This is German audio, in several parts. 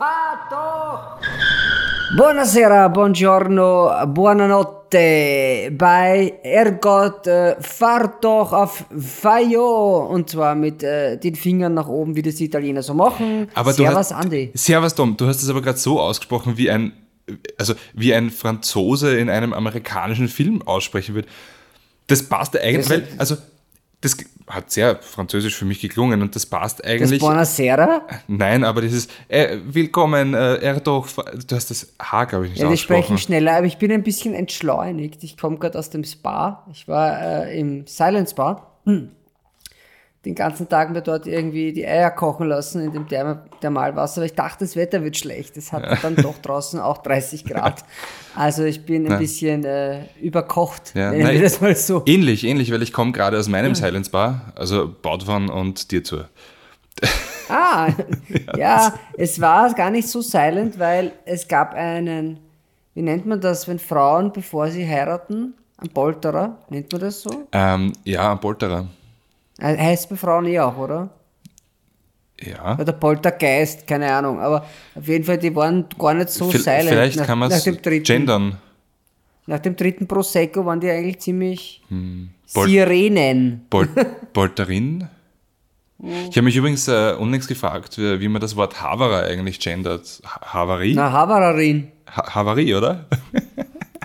Fatto! Buonasera, buongiorno, buonanotte bei Ergott, äh, fahrt doch auf Fayo und zwar mit äh, den Fingern nach oben, wie das die Italiener so machen. Aber du Servus, hast, Andi. Servus, Tom. Du hast es aber gerade so ausgesprochen, wie ein, also wie ein Franzose in einem amerikanischen Film aussprechen würde. Das passt eigentlich, Das- weil, also das hat sehr französisch für mich geklungen und das passt Das eigentlich. Buonasera? Nein, aber dieses äh, Willkommen, äh, er doch, du hast das H, glaube ich, nicht Ja, ausgesprochen. sprechen schneller, aber ich bin ein bisschen entschleunigt. Ich komme gerade aus dem Spa. Ich war äh, im Silent Spa. Hm. Den ganzen Tag mir dort irgendwie die Eier kochen lassen in dem Therm Thermalwasser, weil ich dachte, das Wetter wird schlecht. Es hat dann doch draußen auch 30 Grad. Also ich bin ein Ja. bisschen äh, überkocht, Ja, nennen wir das mal so. Ähnlich, ähnlich, weil ich komme gerade aus meinem Silence Bar, also Bautwan und dir zu. Ah, ja, es war gar nicht so silent, weil es gab einen, wie nennt man das, wenn Frauen, bevor sie heiraten, ein Polterer, nennt man das so? Ähm, ja, ein Polterer. Äh, Heißt bei Frauen eh auch, oder? Ja. Oder Poltergeist, keine Ahnung. Aber auf jeden Fall, die waren gar nicht so Vi- silent. Vielleicht nach, kann man es gendern. Nach dem dritten Prosecco waren die eigentlich ziemlich Hm. Pol- Sirenen. Pol Polterin? Ich habe mich übrigens äh, unlängst gefragt, wie, wie man das Wort Havara eigentlich gendert. Ha Havarie? Na, Havarerin. Ha Havarie, oder?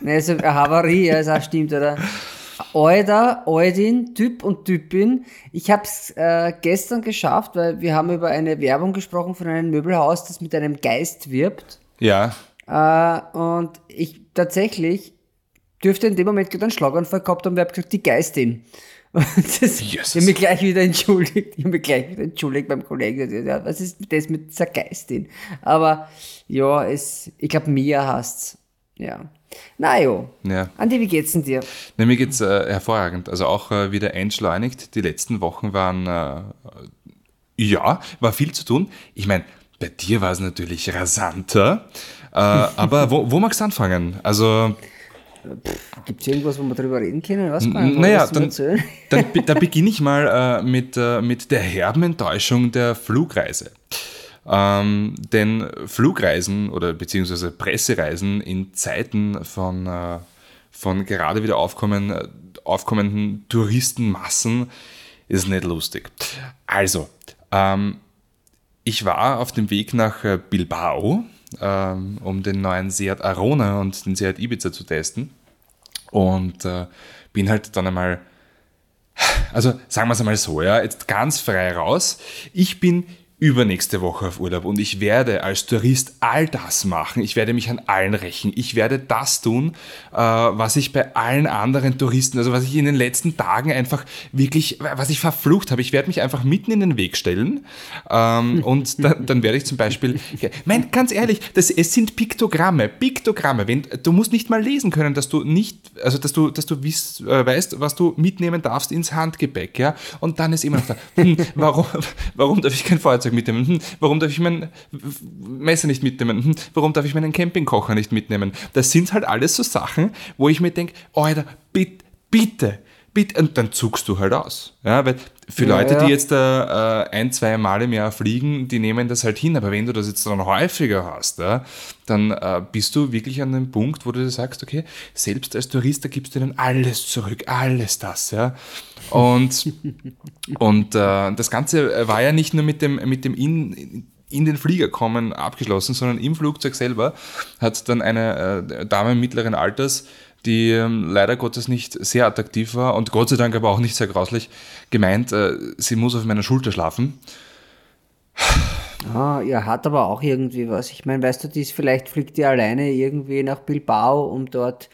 Ne, also eine Havarie, ja, ist auch stimmt, oder? Alter, Aldin, Typ und Typin. Ich habe es äh, gestern geschafft, weil wir haben über eine Werbung gesprochen von einem Möbelhaus, das mit einem Geist wirbt. ja. Äh, und ich tatsächlich dürfte in dem Moment gerade einen Schlaganfall gehabt haben, und habe gesagt, die Geistin. Und das, Jesus. Ich habe mich gleich wieder entschuldigt. Ich habe mich gleich wieder entschuldigt beim Kollegen. Ja, was ist das mit dieser Geistin? Aber ja, es, ich glaube, Mia hasst's. Ja. Na jo. ja. Andi, wie geht's denn dir? Ne, mir geht's äh, hervorragend. Also auch äh, wieder entschleunigt. Die letzten Wochen waren, äh, ja, war viel zu tun. Ich meine, bei dir war es natürlich rasanter. Äh, aber wo, wo magst du anfangen? Also, Gibt's irgendwas, wo wir drüber reden können? Was kann N- Naja, dann, dann, be- da beginne ich mal äh, mit, äh, mit der herben Enttäuschung der Flugreise. Ähm, denn Flugreisen oder beziehungsweise Pressereisen in Zeiten von, äh, von gerade wieder aufkommen, äh, aufkommenden Touristenmassen ist nicht lustig. Also, ähm, ich war auf dem Weg nach äh, Bilbao, ähm, um den neuen Seat Arona und den Seat Ibiza zu testen. Und äh, bin halt dann einmal, also sagen wir es einmal so, ja, jetzt ganz frei raus. Ich bin übernächste Woche auf Urlaub und ich werde als Tourist all das machen. Ich werde mich an allen rächen. Ich werde das tun, äh, was ich bei allen anderen Touristen, also was ich in den letzten Tagen einfach wirklich, was ich verflucht habe. Ich werde mich einfach mitten in den Weg stellen ähm, und dann, dann werde ich zum Beispiel, mein, ganz ehrlich, das, es sind Piktogramme, Piktogramme. Wenn, du musst nicht mal lesen können, dass du nicht, also dass du, dass du wiss, äh, weißt, was du mitnehmen darfst ins Handgepäck, ja. Und dann ist immer noch da, hm, warum, warum darf ich kein Feuerzeug mitnehmen? Hm, warum darf ich mein Messer nicht mitnehmen? Hm, warum darf ich meinen Campingkocher nicht mitnehmen? Das sind halt alles so Sachen, wo ich mir denke, Alter, bitte, bitte, bitte, und dann zuckst du halt aus. Ja, weil für Ja, Leute, die jetzt äh, äh, ein, zwei Mal im Jahr fliegen, die nehmen das halt hin. Aber wenn du das jetzt dann häufiger hast, ja, dann äh, bist du wirklich an dem Punkt, wo du dir sagst, okay, selbst als Tourist, da gibst du ihnen alles zurück, alles das, ja. Und, und äh, das Ganze war ja nicht nur mit dem, mit dem in, in den Flieger kommen abgeschlossen, sondern im Flugzeug selber hat dann eine äh, Dame mittleren Alters, die ähm, leider Gottes nicht sehr attraktiv war und Gott sei Dank aber auch nicht sehr grauslich, gemeint, äh, sie muss auf meiner Schulter schlafen. Ah, ja, hat aber auch irgendwie was. Ich meine, weißt du, die vielleicht fliegt die alleine irgendwie nach Bilbao, um dort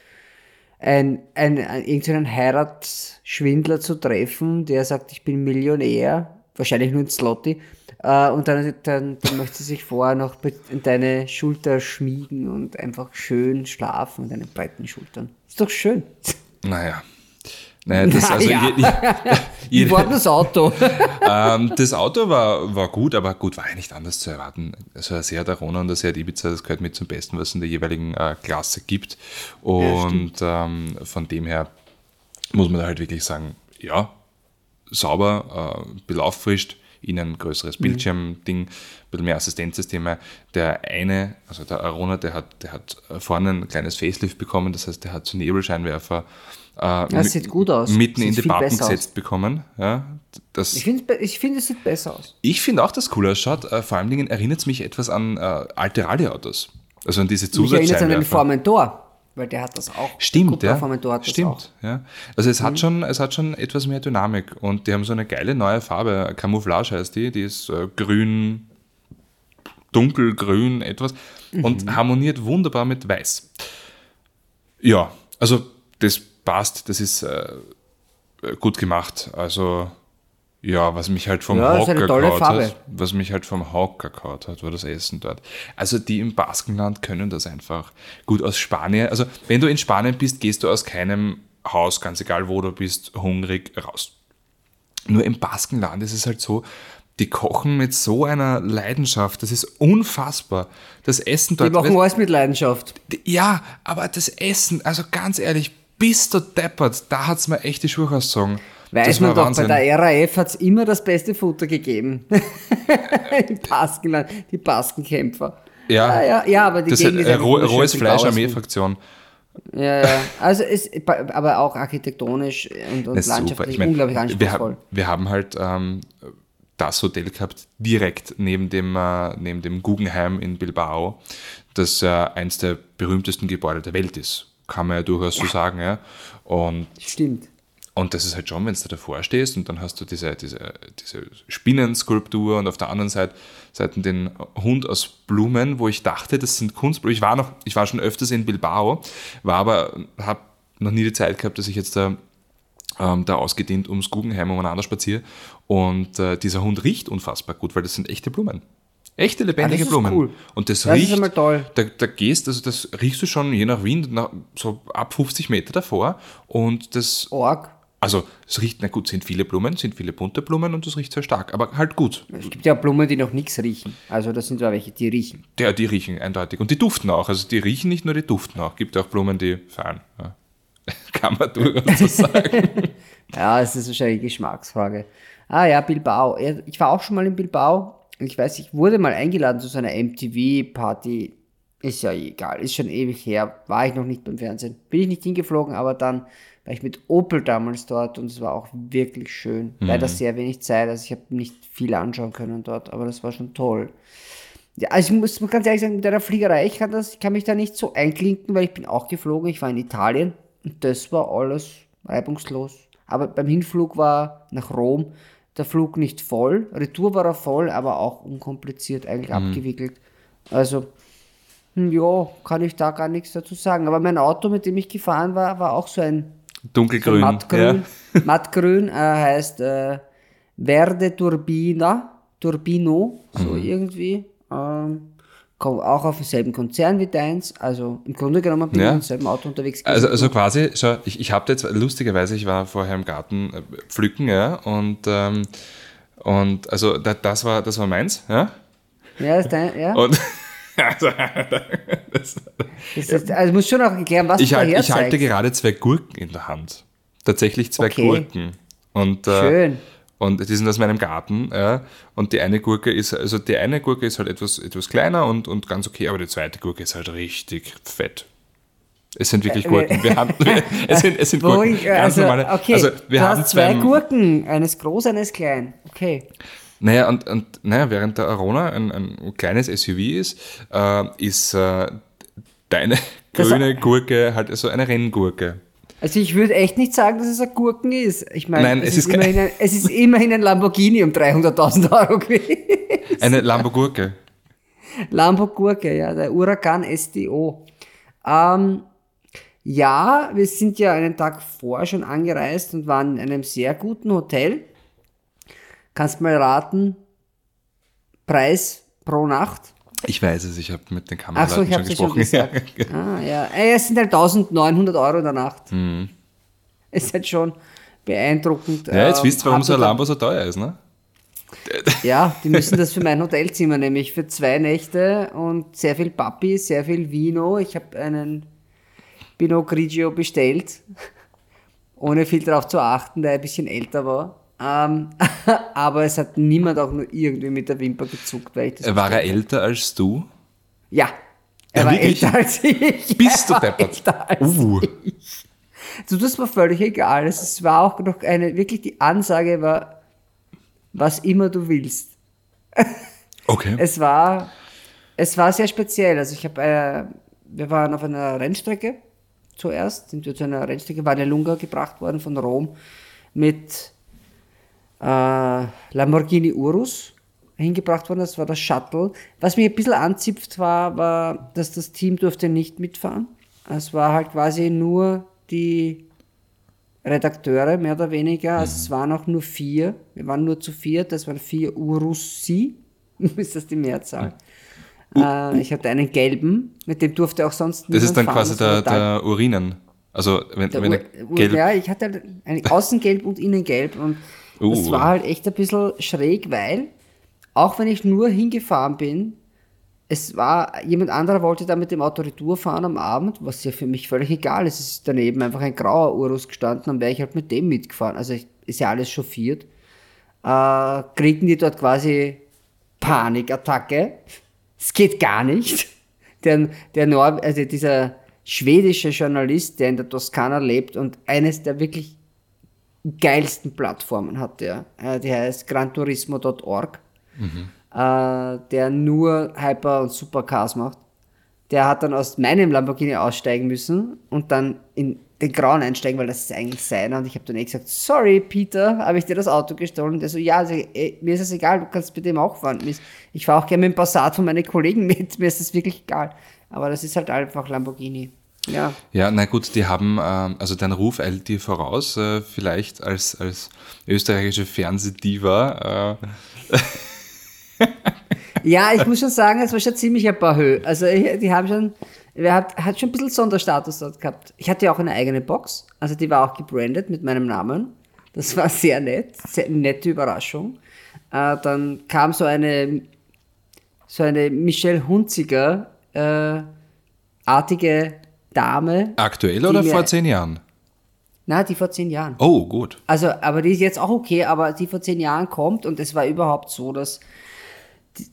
ein, ein, ein, irgendeinen Heiratsschwindler zu treffen, der sagt, ich bin Millionär, wahrscheinlich nur in Slotty. Äh, und dann, dann, dann möchte sie sich vorher noch mit in deine Schulter schmiegen und einfach schön schlafen, deine breiten Schultern. Ist doch schön. Naja. Naja, das, also Naja. je, je, war denn das Auto? ähm, das Auto war, war gut, aber gut, war ja nicht anders zu erwarten. Also ein Seat Arona und ein Seat Ibiza, das gehört mit zum Besten, was es in der jeweiligen äh, Klasse gibt. Und ähm, von dem her muss man da halt wirklich sagen, ja, sauber, äh, belauffrischt, innen größeres Bildschirmding, ein bisschen mehr Assistenzsysteme. Der eine, also der Arona, der hat, der hat vorne ein kleines Facelift bekommen, das heißt, der hat so Nebelscheinwerfer äh, Das sieht gut aus. mitten Sieht in die Pappen gesetzt bekommen. Ja, das, Ich finde, ich find, es sieht besser aus. ich finde auch, dass es cool ausschaut. Äh, vor allen Dingen erinnert es mich etwas an äh, alte Rallye-Autos. Also an diese Mich erinnert es an den Zusatzscheinwerfer. Formentor, weil der hat das auch. Stimmt, ja. Mhm. Stimmt, ja. Also es hat schon, es hat schon etwas mehr Dynamik und die haben so eine geile neue Farbe. Camouflage heißt die. Die ist äh, grün, dunkelgrün, etwas und Mhm. harmoniert wunderbar mit Weiß. Ja, also das passt. Das ist äh, gut gemacht. Also ja, was mich halt vom Ja, gehauen Farbe. hat, was mich halt vom Hocker gehauen hat, war das Essen dort. Also die im Baskenland können das einfach. Gut, aus Spanien, also wenn du in Spanien bist, gehst du aus keinem Haus, ganz egal wo du bist, hungrig raus. Nur im Baskenland ist es halt so, die kochen mit so einer Leidenschaft, das ist unfassbar. Das Essen Die dort. machen alles mit Leidenschaft. Ja, aber das Essen, also ganz ehrlich, bist du deppert, da hat es mir echt die Schuhe ausgezogen. Weiß man doch, bei Wahnsinn. der RAF hat es immer das beste Futter gegeben. Im Baskenland, die Baskenkämpfer. Ja. ja, ja, ja aber die Das Gegend ist äh, roh, rohes Fleisch. Armeefraktion. Ja, ja. Also es, aber auch architektonisch und, und landschaftlich Ich mein, unglaublich wir, anspruchsvoll. haben- wir haben halt ähm, das Hotel gehabt, direkt neben dem, äh, neben dem Guggenheim in Bilbao, das äh, eins der berühmtesten Gebäude der Welt ist. Kann man ja durchaus so sagen. Ja. Und Stimmt. Und das ist halt schon, wenn du davor stehst und dann hast du diese, diese, diese Spinnenskulptur und auf der anderen Seite, Seite den Hund aus Blumen, wo ich dachte, das sind Kunstblumen. Ich war, noch, ich war schon öfters in Bilbao, war aber, habe noch nie die Zeit gehabt, dass ich jetzt da, ähm, da ausgedehnt ums Guggenheim umeinander spaziere. Und äh, dieser Hund riecht unfassbar gut, weil das sind echte Blumen. Echte lebendige Ah, das ist Blumen. cool. Und das, Das ist riecht, einmal toll. Da, da gehst, also das riechst du schon je nach Wien nach, so ab 50 Meter davor und das Org. Also es riecht, na gut, sind viele Blumen, sind viele bunte Blumen und es riecht sehr stark, aber halt gut. Es gibt ja Blumen, die noch nichts riechen. Also das sind zwar welche, die riechen. Ja, die riechen eindeutig. Und die duften auch. Also die riechen nicht nur, die duften auch. Gibt auch Blumen, die feiern. Ja. Kann man durchaus so sagen. Ja, es ist wahrscheinlich eine Geschmacksfrage. Ah ja, Bilbao. Ja, Ich war auch schon mal in Bilbao. Ich weiß, ich wurde mal eingeladen zu so einer MTV-Party. Ist ja egal, ist schon ewig her. War ich noch nicht beim Fernsehen. Bin ich nicht hingeflogen, aber dann war ich mit Opel damals dort und es war auch wirklich schön. Leider sehr wenig Zeit, also ich habe nicht viel anschauen können dort, aber das war schon toll. Ja, also ich muss ganz ehrlich sagen, mit einer Fliegerei, ich kann, das, ich kann mich da nicht so einklinken, weil ich bin auch geflogen, ich war in Italien und das war alles reibungslos. Aber beim Hinflug war nach Rom der Flug nicht voll, Retour war er voll, aber auch unkompliziert eigentlich abgewickelt. Also, ja, kann ich da gar nichts dazu sagen. Aber mein Auto, mit dem ich gefahren war, war auch so ein Dunkelgrün. Mattgrün. Mattgrün äh, heißt äh, Verde Turbina, Turbino, so Mhm. irgendwie. Ähm, auch auf demselben Konzern wie deins. Also im Grunde genommen bin Ja. ich im selben Auto unterwegs Also, also quasi, schau, ich, ich habe jetzt, lustigerweise, ich war vorher im Garten äh, pflücken, ja, und, ähm, und also da, das, war, das war meins, ja. ja, ist dein, ja. Und also, Das ist, also muss schon auch erklären, was ich, du halt, ich halte gerade zwei Gurken in der Hand. Tatsächlich zwei Okay. Gurken. Und, äh, Schön. Und die sind aus meinem Garten. Ja. Und die eine Gurke ist, also die eine Gurke ist halt etwas, etwas kleiner und, und ganz okay, aber die zweite Gurke ist halt richtig fett. Es sind wirklich Gurken. Wir haben, es sind, es sind Gurken. Ganz also, normale. okay, also wir du haben hast zwei beim- Gurken, eines groß, eines klein. Okay. Naja, und, und naja, während der Arona ein, ein kleines SUV ist, äh, ist äh, deine Das- grüne Gurke halt so eine Renngurke. Also ich würde echt nicht sagen, dass es ein Gurken ist. Ich meine, Nein, es, es ist ist immerhin ein, es ist immerhin ein Lamborghini um 300.000 Euro gewesen. Eine Lambo-Gurke. Lambo-Gurke, ja, der Huracan STO. Ähm, ja, wir sind ja einen Tag vorher schon angereist und waren in einem sehr guten Hotel. Kannst mal raten, Preis pro Nacht? Ich weiß es, ich habe mit den Ach so, Kameraleuten ich schon es schon gesprochen. gesagt. Ah, ja. Ey, Es sind halt 1900 Euro in der Nacht. Mhm. Ist halt schon beeindruckend. Ja, jetzt Ähm, wisst ihr, warum so ein Lambo so teuer ist, ne? Ja, die müssen das für mein Hotelzimmer nämlich für zwei Nächte und sehr viel Papi, sehr viel Vino. Ich habe einen Pinot Grigio bestellt, ohne viel darauf zu achten, der ein bisschen älter war. Ähm, aber es hat niemand auch nur irgendwie mit der Wimper gezuckt, weil ich das War er älter als du? Ja. Er Ja, war wirklich? älter als ich. Bist du Er deppert? Uh. ich. So, das war völlig egal. Es war auch noch eine, wirklich die Ansage war, was immer du willst. Okay. Es war, es war sehr speziell. Also ich habe, äh, wir waren auf einer Rennstrecke zuerst, sind wir zu einer Rennstrecke, war der Lunga gebracht worden von Rom mit äh, Lamborghini Urus hingebracht worden, das war das Shuttle. Was mich ein bisschen anzipft war, war, dass das Team durfte nicht mitfahren. Es war halt quasi nur die Redakteure, mehr oder weniger. Also es waren auch nur vier. Wir waren nur zu viert, das waren vier Urussi. ist das die Mehrzahl? Äh, ich hatte einen gelben, mit dem durfte auch sonst Das ist dann niemand quasi fahren. der, der Urinen. Also wenn, der wenn Ur- gelb. Ja, ich hatte ein Außengelb und Innengelb und Uh. das war halt echt ein bisschen schräg, weil auch wenn ich nur hingefahren bin, es war, jemand anderer wollte da mit dem Auto Retour fahren am Abend, was ja für mich völlig egal ist. Es ist daneben einfach ein grauer Urus gestanden, dann wäre ich halt mit dem mitgefahren. Also ich, ist ja alles chauffiert. Äh, kriegen die dort quasi Panikattacke. Es geht gar nicht. Der, der Nor also dieser schwedische Journalist, der in der Toskana lebt und eines der wirklich geilsten Plattformen hat der. Äh, die heißt granturismo.org, äh, der nur Hyper- und Supercars macht. Der hat dann aus meinem Lamborghini aussteigen müssen und dann in den Grauen einsteigen, weil das ist eigentlich seiner. Und ich habe dann eh gesagt, sorry Peter, habe ich dir das Auto gestohlen? Und der so, ja, also, eh, mir ist es egal, du kannst mit dem auch fahren. Ich fahre auch gerne mit dem Passat von meinen Kollegen mit, mir ist das wirklich egal. Aber das ist halt einfach Lamborghini. Ja, Ja, na gut, die haben, ähm, also dein Ruf eilt dir voraus, äh, vielleicht als, als österreichische Fernsehdiva. Äh, Ja, ich muss schon sagen, es war schon ziemlich ein paar Höhe. Also die haben schon, wer hat, hat schon ein bisschen Sonderstatus dort gehabt. Ich hatte ja auch eine eigene Box, also die war auch gebrandet mit meinem Namen. Das war sehr nett, sehr nette Überraschung. Äh, dann kam so eine, so eine Michelle Hunziger äh, artige Dame. aktuell oder mir- vor zehn Jahren? Na, die vor zehn Jahren. Oh, gut. Also, aber die ist jetzt auch okay, aber die vor zehn Jahren kommt und es war überhaupt so, dass,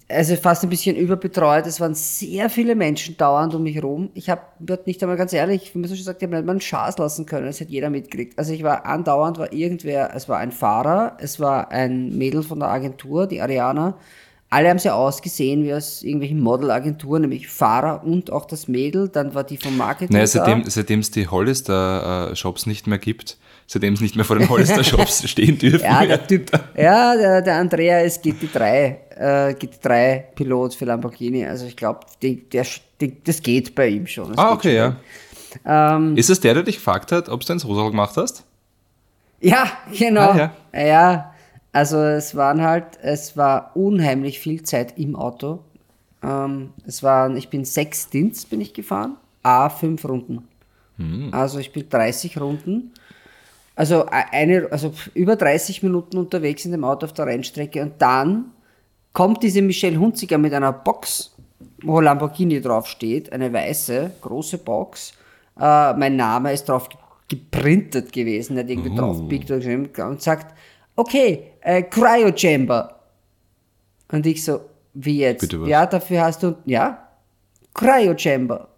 also fast ein bisschen überbetreut, es waren sehr viele Menschen dauernd um mich herum. Ich habe nicht einmal ganz ehrlich, wie man so schon sagt, ich habe nicht mal einen Schaß lassen können, das hat jeder mitgekriegt. Also ich war andauernd, war irgendwer, es war ein Fahrer, es war ein Mädel von der Agentur, die Ariana. Alle haben sie ausgesehen wie aus irgendwelchen Modelagenturen, nämlich Fahrer und auch das Mädel. Dann war die vom Marketing Naja, seitdem seitdem es die Hollister-Shops nicht mehr gibt, seitdem es nicht mehr vor den Hollister-Shops stehen dürfen. Ja, der Typ, ja, der, der Andrea ist GT3, äh, GT3-Pilot für Lamborghini. Also ich glaube, der, der, das geht bei ihm schon. Das Ah, okay, ja. Ähm, Ist es der, der dich gefragt hat, ob du ins Rosal gemacht hast? Ja, genau. Ah, ja. ja. Also es waren halt, es war unheimlich viel Zeit im Auto. Ähm, es waren, ich bin sechs Stints bin ich gefahren, a fünf Runden. Also ich bin 30 Runden. Also eine, also über 30 Minuten unterwegs in dem Auto auf der Rennstrecke und dann kommt diese Michelle Hunziger mit einer Box, wo Lamborghini draufsteht, eine weiße, große Box. Äh, mein Name ist drauf ge- geprintet gewesen, nicht irgendwie drauf Picture geschrieben und sagt, okay, äh, Cryo Chamber. Und ich so, wie jetzt? Bitte was? Ja, dafür hast du, ja, Cryo Chamber.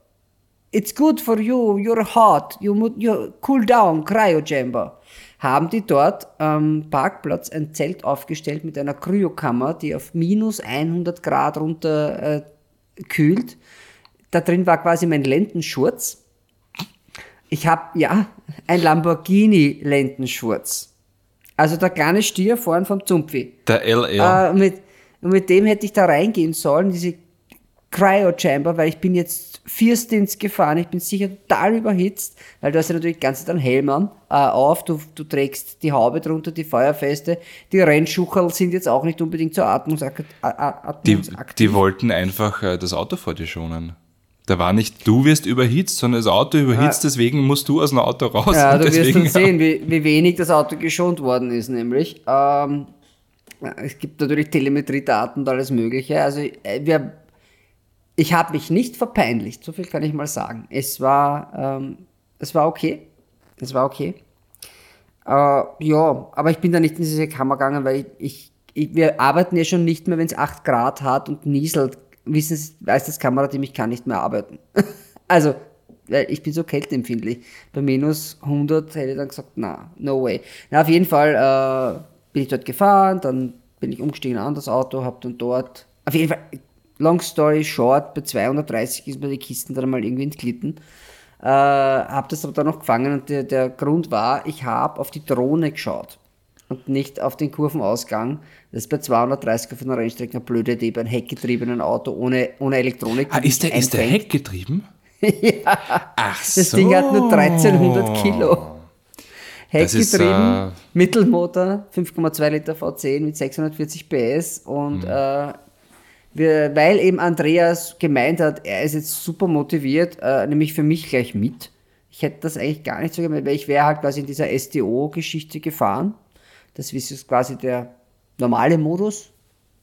It's good for you, you're hot, you, you cool down, Cryo Chamber. Haben die dort am Parkplatz ein Zelt aufgestellt mit einer Kryokammer, die auf minus 100 Grad runter äh, kühlt. Da drin war quasi mein Lendenschurz. Ich habe, ja, ein Lamborghini-Lendenschurz. Also der kleine Stier vorn vom Zumpfi. Der LR. Äh, mit, und mit dem hätte ich da reingehen sollen, diese Cryo Chamber, weil ich bin jetzt vier Stints gefahren, ich bin sicher total überhitzt, weil du hast ja natürlich die ganze Zeit einen Helm an, äh, auf, du, du trägst die Haube drunter, die Feuerfeste, die Rennschucherl sind jetzt auch nicht unbedingt zur Atmungsakt die, atmungsaktiv. die wollten einfach äh, das Auto vor dir schonen. Da war nicht, du wirst überhitzt, sondern das Auto überhitzt, deswegen musst du aus dem Auto raus. Ja, du wirst deswegen, dann sehen, wie, wie wenig das Auto geschont worden ist, nämlich. Ähm, es gibt natürlich Telemetriedaten und alles Mögliche. Also äh, wir, ich habe mich nicht verpeinlicht, so viel kann ich mal sagen. Es war, ähm, es war okay. Es war okay. Äh, ja, aber ich bin da nicht in diese Kammer gegangen, weil ich, ich wir arbeiten ja schon nicht mehr, wenn es 8 Grad hat und nieselt. Wissen Sie, weiß das Kamerateam, ich kann nicht mehr arbeiten. also, ich bin so kälteempfindlich. Bei minus 100 hätte ich dann gesagt, na, no way. Na, auf jeden Fall äh, bin ich dort gefahren, dann bin ich umgestiegen in ein anderes Auto, hab dann dort, auf jeden Fall, long story short, bei 230 ist mir die Kisten dann mal irgendwie entglitten. Äh, habe das aber dann noch gefangen und der, der Grund war, ich habe auf die Drohne geschaut und nicht auf den Kurvenausgang. Das ist bei 230 auf einer Rennstrecke eine blöde Idee, bei einem heckgetriebenen Auto ohne, ohne Elektronik. Ah, ist der, ist der heckgetrieben? ja. Ach so. Das Ding hat nur 1300 Kilo. Heckgetrieben, äh, Mittelmotor, 5,2 Liter V10 mit 640 PS und mhm. äh, wir, weil eben Andreas gemeint hat, er ist jetzt super motiviert, äh, nämlich für mich gleich mit. Ich hätte das eigentlich gar nicht so gemeint, weil ich wäre halt quasi in dieser STO-Geschichte gefahren. Das ist quasi der normale Modus.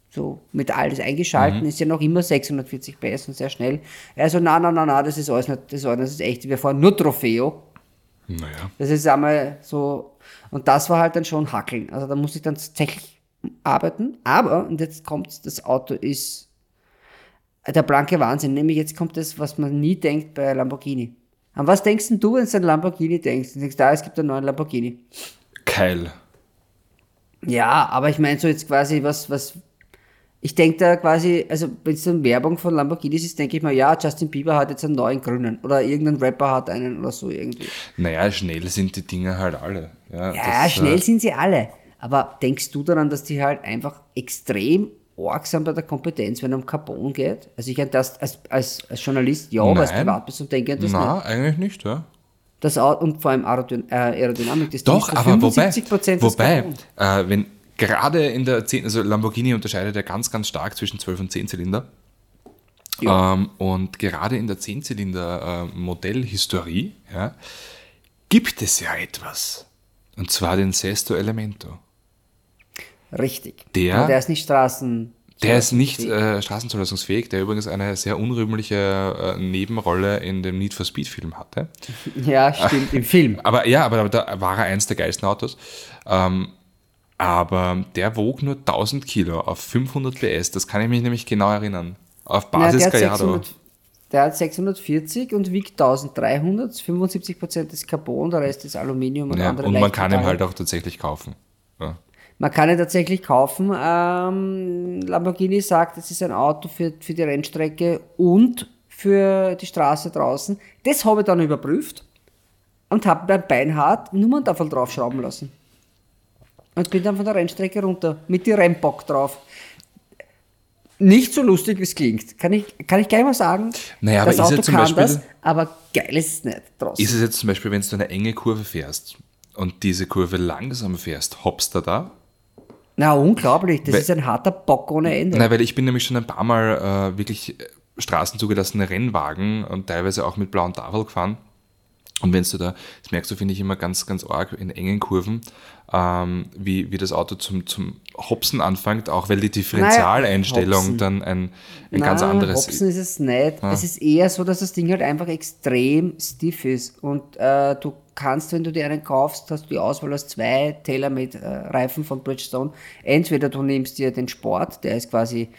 So mit alles eingeschalten, mhm. ist ja noch immer 640 PS und sehr schnell. Also, na, na, na, na, das ist alles nicht, das ist, alles, das ist echt. Wir fahren nur Trofeo. Naja. Das ist einmal so, und das war halt dann schon Hackeln. Also da musste ich dann tatsächlich arbeiten. Aber, und jetzt kommt das Auto ist der blanke Wahnsinn. Nämlich jetzt kommt das, was man nie denkt bei Lamborghini. An was denkst du, wenn du an Lamborghini denkst? Du denkst, da, es gibt einen neuen Lamborghini. Keil. Ja, aber ich meine so jetzt quasi, was, was, ich denke da quasi, also wenn es dann Werbung von Lamborghinis ist, denke ich mal, ja, Justin Bieber hat jetzt einen neuen grünen oder irgendein Rapper hat einen oder so irgendwie. Naja, schnell sind die Dinge halt alle. Ja, ja das, schnell äh, sind sie alle. Aber denkst du daran, dass die halt einfach extrem arg sind bei der Kompetenz, wenn es um Carbon geht? Also ich das als, als, als Journalist ja, aber als Privatperson denke ich das Nein, nicht. eigentlich nicht, ja. Das, und vor allem äh, Aerodynamik, das Doch, aber wobei, wobei äh, wenn gerade in der 10, also Lamborghini unterscheidet ja ganz, ganz stark zwischen 12 und 10 Zylinder. Ja. Ähm, und gerade in der 10-Zylinder-Modellhistorie äh, ja, gibt es ja etwas. Und zwar den Sesto Elemento. Richtig. Der, Aber der ist nicht Straßen. Der ist nicht äh, straßenzulassungsfähig, der übrigens eine sehr unrühmliche äh, Nebenrolle in dem Need for Speed Film hatte. Ja, stimmt, im Film. Aber ja, aber da war er eins der geilsten Autos. Ähm, aber der wog nur 1000 Kilo auf 500 PS, das kann ich mich nämlich genau erinnern. Auf Basis ja, der, hat 600, der hat 640 und wiegt 1300, 75% ist Carbon, der Rest ist Aluminium und ja, andere Und man kann ihn halt auch tatsächlich kaufen. Ja. Man kann ihn tatsächlich kaufen. Ähm, Lamborghini sagt, es ist ein Auto für, für die Rennstrecke und für die Straße draußen. Das habe ich dann überprüft und habe beim Beinhard Nummern davon draufschrauben lassen. Und bin dann von der Rennstrecke runter mit die Rennbock drauf. Nicht so lustig, wie es klingt. Kann ich, kann ich gleich mal sagen. Naja, das aber Auto ist zum kann Beispiel, das, aber geil ist es nicht draußen. Ist es jetzt zum Beispiel, wenn du eine enge Kurve fährst und diese Kurve langsam fährst, hoppst du da? Na, unglaublich. Das weil, ist ein harter Bock ohne Ende. Nein, weil ich bin nämlich schon ein paar Mal äh, wirklich straßenzugelassene Rennwagen und teilweise auch mit blauen Tafel gefahren. Und wenn du da, das merkst du, finde ich immer ganz, ganz arg in engen Kurven, ähm, wie, wie das Auto zum, zum Hopsen anfängt, auch weil die Differentialeinstellung naja, dann ein, ein Nein, ganz anderes ist. Hopsen ist es nicht. Ja. Es ist eher so, dass das Ding halt einfach extrem stiff ist. Und äh, du kannst, wenn du dir einen kaufst, hast du die Auswahl aus zwei TaylorMade-Reifen von Bridgestone. Entweder du nimmst dir den Sport, der ist quasi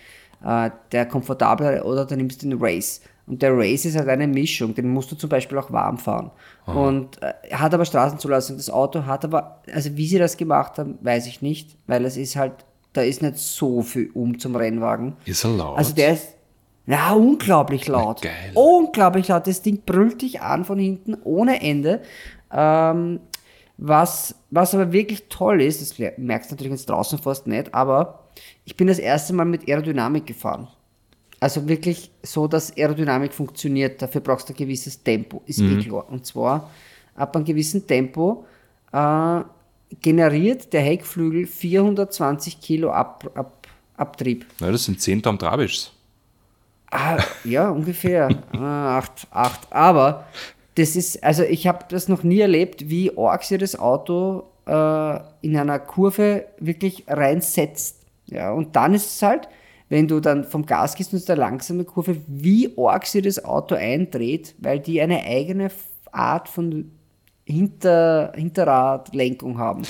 äh, der komfortable, oder du nimmst den Race. Und der Race ist halt eine Mischung, den musst du zum Beispiel auch warm fahren. Aha. Und äh, hat aber Straßenzulassung. Das Auto hat aber, also wie sie das gemacht haben, weiß ich nicht, weil es ist halt, da ist nicht so viel um zum Rennwagen. Ist er laut? Also der ist, ja, unglaublich laut. Na, geil. Unglaublich laut. Das Ding brüllt dich an von hinten ohne Ende. Ähm, was, was aber wirklich toll ist, das merkst du natürlich jetzt draußen fast nicht, aber ich bin das erste Mal mit Aerodynamik gefahren. Also wirklich so, dass Aerodynamik funktioniert. Dafür brauchst du ein gewisses Tempo, ist mhm. eh klar. Und zwar ab einem gewissen Tempo äh, generiert der Heckflügel 420 Kilo Ab, Ab, Abtrieb. Ja, das sind 10 Tom Trabischs. Ah, ja, ungefähr. ah, acht, acht. Aber das ist, also ich habe das noch nie erlebt, wie arg sich das Auto äh, in einer Kurve wirklich reinsetzt. Ja, und dann ist es halt, wenn du dann vom Gas gehst und es eine langsame Kurve, wie arg sich das Auto eindreht, weil die eine eigene Art von Hinter, Hinterradlenkung haben.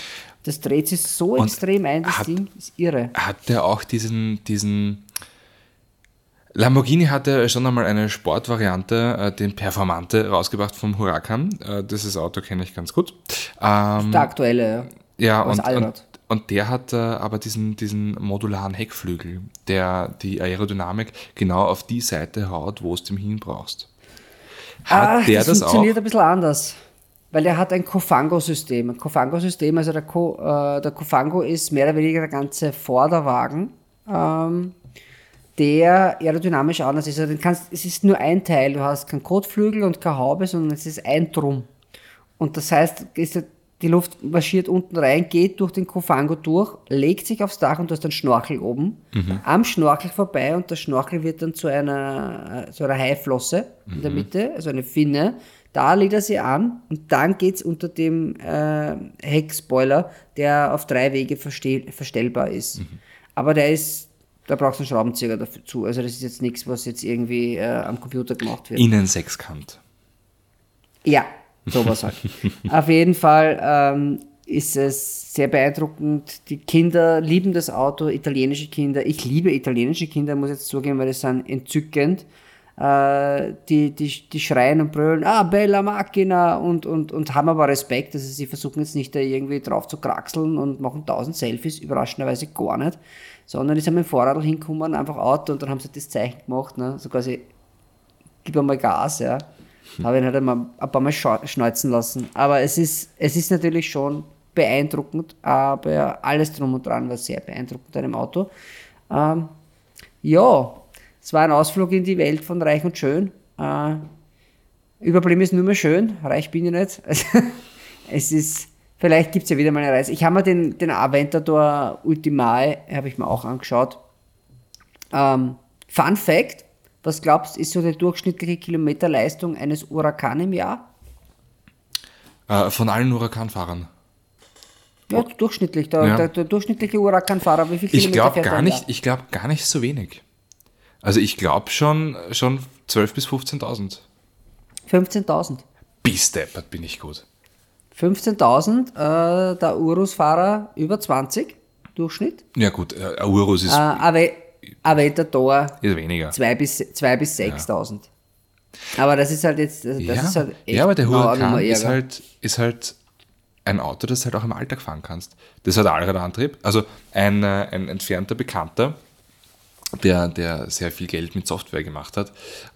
Das dreht sich so Und extrem ein, das hat- Ding ist irre. Hat der auch diesen, diesen Lamborghini hatte schon einmal eine Sportvariante, äh, den Performante, rausgebracht vom Huracan. Äh, dieses Auto kenne ich ganz gut. Ähm, Der aktuelle, ja, aus und, und, und der hat äh, aber diesen, diesen modularen Heckflügel, der die Aerodynamik genau auf die Seite haut, wo es zum Hin brauchst. Hat Ah, der das, auch? funktioniert ein bisschen anders. Weil er hat ein Cofango-System. Ein Cofango-System, also der, Co, äh, der Cofango ist mehr oder weniger der ganze Vorderwagen, ähm, der aerodynamisch anders ist. Also kannst, es ist nur ein Teil. Du hast keinen Kotflügel und keine Haube, sondern es ist ein Drum. Und das heißt, ist der- die Luft marschiert unten rein, geht durch den Cofango durch, legt sich aufs Dach und du hast einen Schnorchel oben. Am Schnorchel vorbei und der Schnorchel wird dann zu einer, äh, zu einer Haiflosse in der Mitte, also eine Finne. Da legt er sie an und dann geht's unter dem äh, Heckspoiler, der auf drei Wege verstellbar ist. Aber der ist, da brauchst du einen Schraubenzieher dazu. Also das ist jetzt nichts, was jetzt irgendwie äh, am Computer gemacht wird. Innen sechskant. Ja, sowas halt. Auf jeden Fall ähm, ist es sehr beeindruckend. Die Kinder lieben das Auto, italienische Kinder. Ich liebe italienische Kinder, muss jetzt zugeben, weil das sind entzückend. Äh, die, die, die schreien und brüllen, ah, bella macchina und, und, und haben aber Respekt. Also sie versuchen jetzt nicht da irgendwie drauf zu kraxeln und machen tausend Selfies, überraschenderweise gar nicht. Sondern die sind mit dem Vorradl hingekommen, einfach Auto und dann haben sie das Zeichen gemacht, ne? so quasi gib einmal Gas, ja. Habe ihn halt einmal ein paar Mal schneuzen lassen. Aber es ist, es ist natürlich schon beeindruckend, aber alles drum und dran war sehr beeindruckend an dem Auto. Ähm, ja, es war ein Ausflug in die Welt von Reich und Schön. Äh, überblieben ist nur mehr schön, reich bin ich nicht. es ist, vielleicht gibt es ja wieder mal eine Reise. Ich habe mir den, den Aventador Ultimae, habe ich mir auch angeschaut. Ähm, Fun Fact, was glaubst du, ist so die durchschnittliche Kilometerleistung eines Huracan im Jahr? Äh, von allen Huracan-Fahrern. Ja, durchschnittlich. Der, Ja. der, der durchschnittliche Huracan-Fahrer, wie viel Ich Kilometer glaube fährt gar nicht, ich glaube gar nicht so wenig. Also ich glaube schon, schon 12.000 bis 15.000. 15.000. Bis deppert bin ich gut. 15.000, äh, der Urus-Fahrer über 20, Durchschnitt. Ja gut, äh, Urus ist, Äh, Ave, Aventador ist weniger. 2 bis, 2 bis 6.000. Aber das ist halt jetzt, das ja, ist halt echt ja, aber der Huracan ist halt, ist halt ein Auto, das du halt auch im Alltag fahren kannst. Das hat Allradantrieb. Also ein, äh, ein entfernter Bekannter, der, der sehr viel Geld mit Software gemacht hat,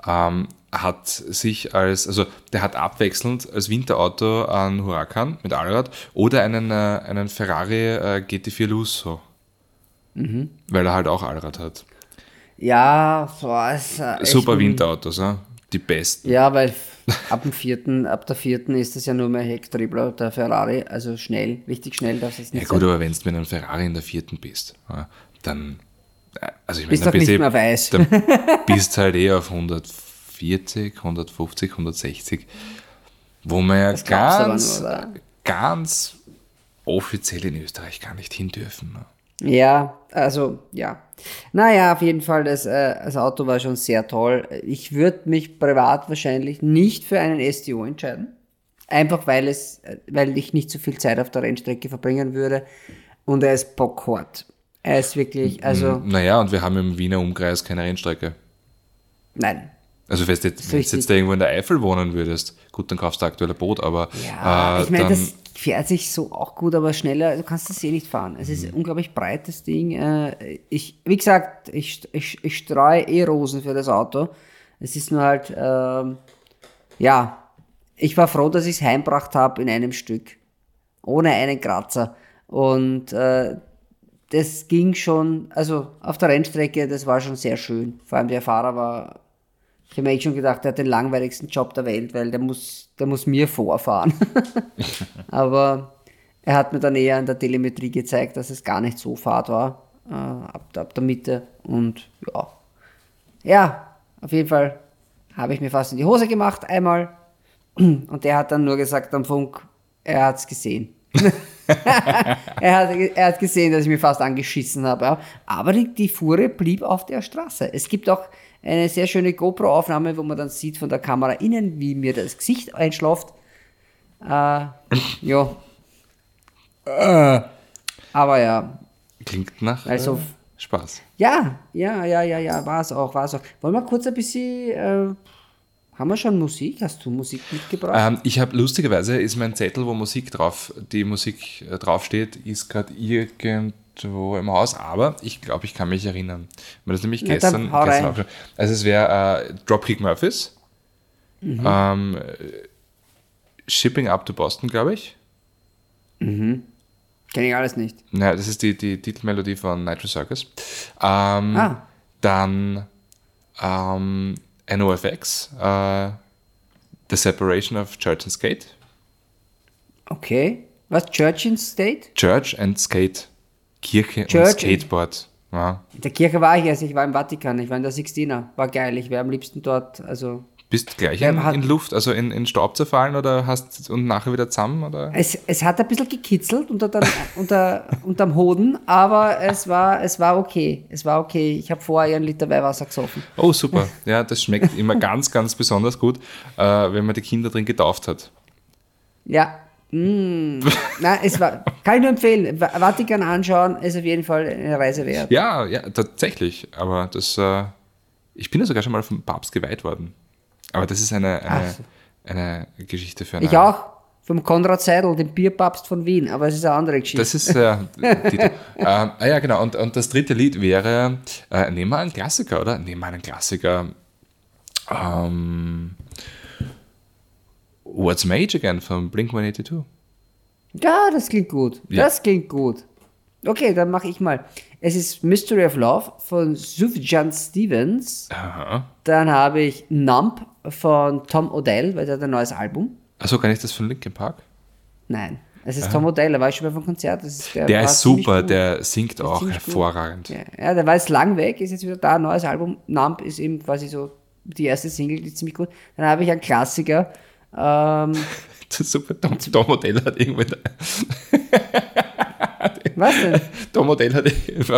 ähm, hat sich als, also der hat abwechselnd als Winterauto einen Huracan mit Allrad oder einen, äh, einen Ferrari äh, GT4 Lusso. Mhm. Weil er halt auch Allrad hat. Ja, boah, ist, äh, Super Winterautos, ja? die besten. Ja, weil ab dem vierten, ab der vierten ist es ja nur mehr Hecktriebler, der Ferrari, also schnell, richtig schnell darf es Ja nicht gut, sein. aber wenn du mit einem Ferrari in der vierten bist, ja, dann, äh, also ich meine, Bist dann doch nicht eh- mehr weiß. Dann bist halt eh auf 140, 150, 160, wo man ja Das du ganz, nur, ganz offiziell in Österreich gar nicht hin dürfen. Ne? Ja, also ja. Naja, auf jeden Fall, das, äh, das Auto war schon sehr toll. Ich würde mich privat wahrscheinlich nicht für einen STO entscheiden. Einfach weil es, äh, weil ich nicht so viel Zeit auf der Rennstrecke verbringen würde. Und er ist bockhart. Er ist wirklich, also, Naja, und wir haben im Wiener Umkreis keine Rennstrecke. nein. Also wenn du jetzt, jetzt da irgendwo in der Eifel wohnen würdest, gut, dann kaufst du aktuell ein Boot, aber Ja, äh, ich meine, dann, das fährt sich so auch gut, aber schneller, du kannst das eh nicht fahren. Es Mhm. ist ein unglaublich breites Ding. Äh, Ich, wie gesagt, ich, ich, ich streue eh Rosen für das Auto. Es ist nur halt, ähm, ja, ich war froh, dass ich es heimgebracht habe in einem Stück. Ohne einen Kratzer. Und äh, das ging schon, also auf der Rennstrecke, das war schon sehr schön. Vor allem der Fahrer war, ich habe mir echt schon gedacht, der hat den langweiligsten Job der Welt, weil der muss, der muss mir vorfahren. Aber er hat mir dann eher an der Telemetrie gezeigt, dass es gar nicht so fad war, äh, ab, ab der Mitte. Und ja, ja, auf jeden Fall habe ich mir fast in die Hose gemacht einmal. Und der hat dann nur gesagt am Funk, er hat es gesehen. er, hat, er hat gesehen, dass ich mir fast angeschissen habe. ja. Aber die, die Fuhre blieb auf der Straße. Es gibt auch eine sehr schöne GoPro-Aufnahme, wo man dann sieht von der Kamera innen, wie mir das Gesicht einschläft. Äh, ja. Äh, aber ja. Klingt nach Also- äh, Spaß. Ja, ja, ja, ja, ja, war es auch, war es auch. Wollen wir kurz ein bisschen, äh, haben wir schon Musik? Hast du Musik mitgebracht? Ähm, ich habe lustigerweise ist mein Zettel, wo Musik drauf, die Musik äh, draufsteht, ist gerade irgendwo im Haus, aber ich glaube, ich kann mich erinnern. Weil das nämlich Na, gestern, gestern auch schon- Also es wäre äh, Dropkick Murphys. Mhm. Ähm, äh, Shipping Up to Boston, glaube ich. Kenn ich alles nicht. Naja, das ist die, die Titelmelodie von Nitro Circus. Ähm, Ah. Dann ähm, NOFX, äh, The Separation of Church and Skate. Okay. Was, Church in State? Church and Skate. Kirche Church und Skateboard. Ja. In der Kirche war ich erst, ich war im Vatikan, ich war in der Sixtina. War geil, ich wäre am liebsten dort, also... Bist gleich in, in Luft, also in, in Staub zerfallen oder hast und nachher wieder zusammen? Oder? Es, es hat ein bisschen gekitzelt unter dem, unter, unterm Hoden, aber es war, es war okay. Es war okay. Ich habe vorher einen Liter Weihwasser gesoffen. Oh, super. Ja, das schmeckt immer ganz, ganz besonders gut, äh, wenn man die Kinder drin getauft hat. Ja. Mm. Nein, es war, kann ich nur empfehlen. Va- Vatikan anschauen, ist auf jeden Fall eine Reise wert. Ja, ja, tatsächlich. Aber das, äh, ich bin ja sogar schon mal vom Papst geweiht worden. Aber das ist eine, eine, eine Geschichte für eine. Ich auch. Vom Konrad Seidel, dem Bierpapst von Wien, aber es ist eine andere Geschichte. Das ist äh, ähm, ah ja, genau. Und, und das dritte Lied wäre, äh, nehmen wir einen Klassiker, oder? Nehmen wir einen Klassiker. Ähm, What's Mage Again von Blink 182. Ja, das klingt gut. Ja. Das klingt gut. Okay, dann mache ich mal. Es ist Mystery of Love von Sufjan Stevens. Aha. Dann habe ich Nump von Tom Odell, weil der hat ein neues Album. Achso, kann ich das von Linkin Park? Nein, es ist Tom Odell, da war ich schon mal vom Konzert. Ist, Der war ist super, der singt auch ziemlich gut. hervorragend. Ja, ja, der war jetzt lang weg, ist jetzt wieder da, neues Album. Nump ist eben quasi so die erste Single, die ist ziemlich gut. Dann habe ich einen Klassiker. Ähm, Das super. Tom, Tom Modell hat irgendwo. was denn? Tom Modell hat,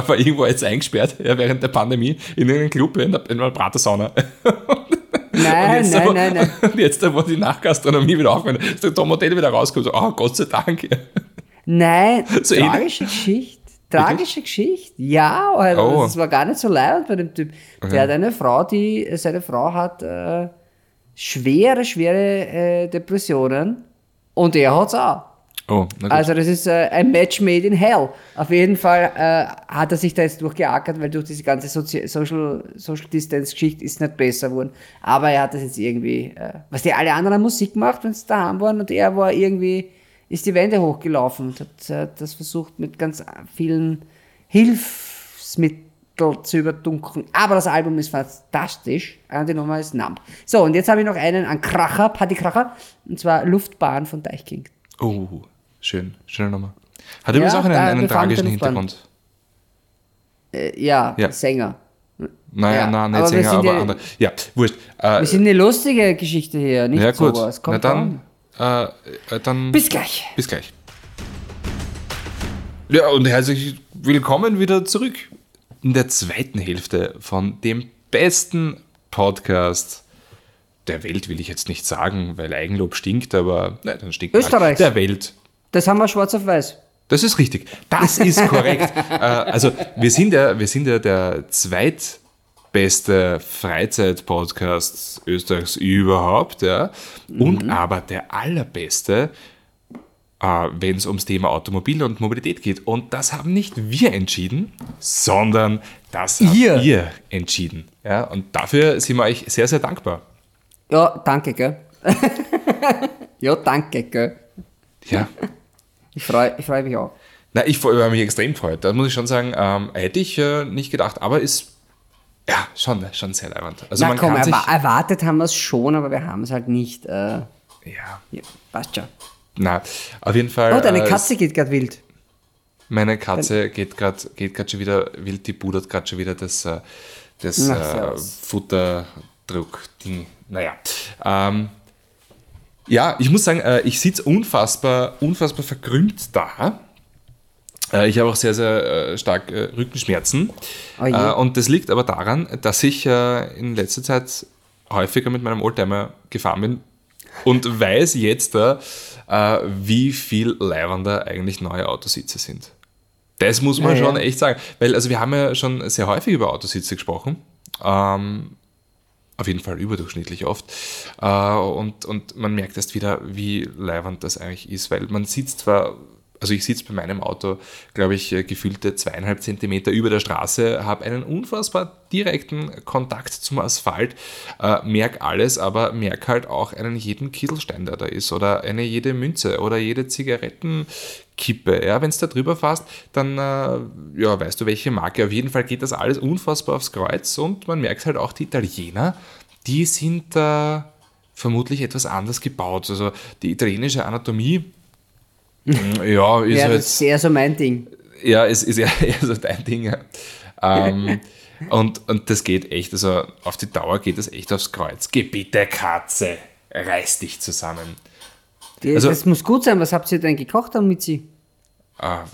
war, irgendwo jetzt eingesperrt ja, während der Pandemie in einem Club in der, in einer Pratersauna. Nein, jetzt, nein, wo, nein, nein. Und jetzt, wo die Nachgastronomie wieder aufhört, ist der Tom Modell wieder rausgekommen. So, oh, Gott sei Dank. Nein, So tragische Geschichte. Tragische Geschichte. Ja, also Oh. das war gar nicht so leid bei dem Typ. Okay. Der hat eine Frau, die, seine Frau hat äh, schwere, schwere äh, Depressionen und er hat's auch. Oh. Also das ist äh, ein Match made in hell. Auf jeden Fall äh, hat er sich da jetzt durchgeackert, weil durch diese ganze Sozi Social, Social Distance Geschichte ist nicht besser geworden. Aber er hat das jetzt irgendwie, äh, was die alle anderen an Musik macht, wenn sie daheim waren und er war irgendwie, ist die Wände hochgelaufen und hat äh, das versucht mit ganz vielen Hilfsmitteln zu überdunkeln. Aber das Album ist fantastisch. Und die Nummer ist Numb. So, und jetzt habe ich noch einen an Kracher, Partykracher, und zwar Luftbahn von Deichkind. oh, schön. Schöne Nummer. Hat übrigens auch einen, einen tragischen. Hintergrund. Äh, ja, Ja. Sänger. Naja, Ja, nein, nicht Sänger, aber ja- andere. Ja, wurscht. Äh, Wir sind eine lustige Geschichte hier, nicht ja, gut. sowas. Na Kommt dann, äh, äh, dann. Bis gleich. Bis gleich. Ja, und herzlich willkommen wieder zurück in der zweiten Hälfte von dem besten Podcast der Welt, will ich jetzt nicht sagen, weil Eigenlob stinkt, aber nein, dann stinkt. Österreichs. der Welt. Das haben wir schwarz auf weiß. Das ist richtig. Das ist korrekt. äh, also wir sind ja, wir sind ja der zweitbeste Freizeit-Podcast Österreichs überhaupt, ja. Und aber der allerbeste, äh, wenn es ums Thema Automobil und Mobilität geht. Und das haben nicht wir entschieden, sondern das habt Ihr. ihr entschieden. Ja, und dafür sind wir euch sehr, sehr dankbar. Ja, danke, gell? ja, danke, gell? Ja. Ich freue ich freu mich auch. Na, ich habe mich extrem gefreut. Da muss ich schon sagen, ähm, hätte ich äh, nicht gedacht, aber ist ja schon, schon sehr leibend. Also Na man komm, kann sich. erwa erwartet haben wir es schon, aber wir haben es halt nicht. Äh, Ja, ja, passt schon. na, auf jeden Fall. Oh, deine äh, Katze geht gerade wild. Meine Katze geht gerade geht grad schon wieder wild, die pudert gerade schon wieder das, äh, das äh. Futterdruck-Ding. Naja. Ähm, ja, ich muss sagen, äh, ich sitze unfassbar, unfassbar verkrümmt da. Äh, ich habe auch sehr, sehr äh, stark Rückenschmerzen. Oh und das liegt aber daran, dass ich in letzter Zeit häufiger mit meinem Oldtimer gefahren bin und weiß jetzt, wie viel leibender eigentlich neue Autositze sind. Das muss man ja, schon ja. echt sagen. Weil, also wir haben ja schon sehr häufig über Autositze gesprochen. Ähm, auf jeden Fall überdurchschnittlich oft. Äh, und, und man merkt erst wieder, wie leibend das eigentlich ist, weil man sitzt zwar also ich sitze bei meinem Auto, glaube ich, äh, gefühlte zweieinhalb Zentimeter über der Straße, habe einen unfassbar direkten Kontakt zum Asphalt, äh, merke alles, aber merke halt auch einen jeden Kieselstein, der da ist, oder eine jede Münze oder jede Zigarettenkippe. Ja, wenn es da drüber fährst, dann äh, ja, weißt du, welche Marke. Auf jeden Fall geht das alles unfassbar aufs Kreuz und man merkt halt auch, die Italiener, die sind äh, vermutlich etwas anders gebaut. Also die italienische Anatomie ja, ist ja, halt, das ist eher so mein Ding. Ja, es ist eher, eher so dein Ding. Ja. Ähm, und, und das geht echt, also auf die Dauer geht das echt aufs Kreuz. Geh bitte, Katze, reiß dich zusammen. Die, also, das muss gut sein. Was habt ihr denn gekocht damit sie? Ah,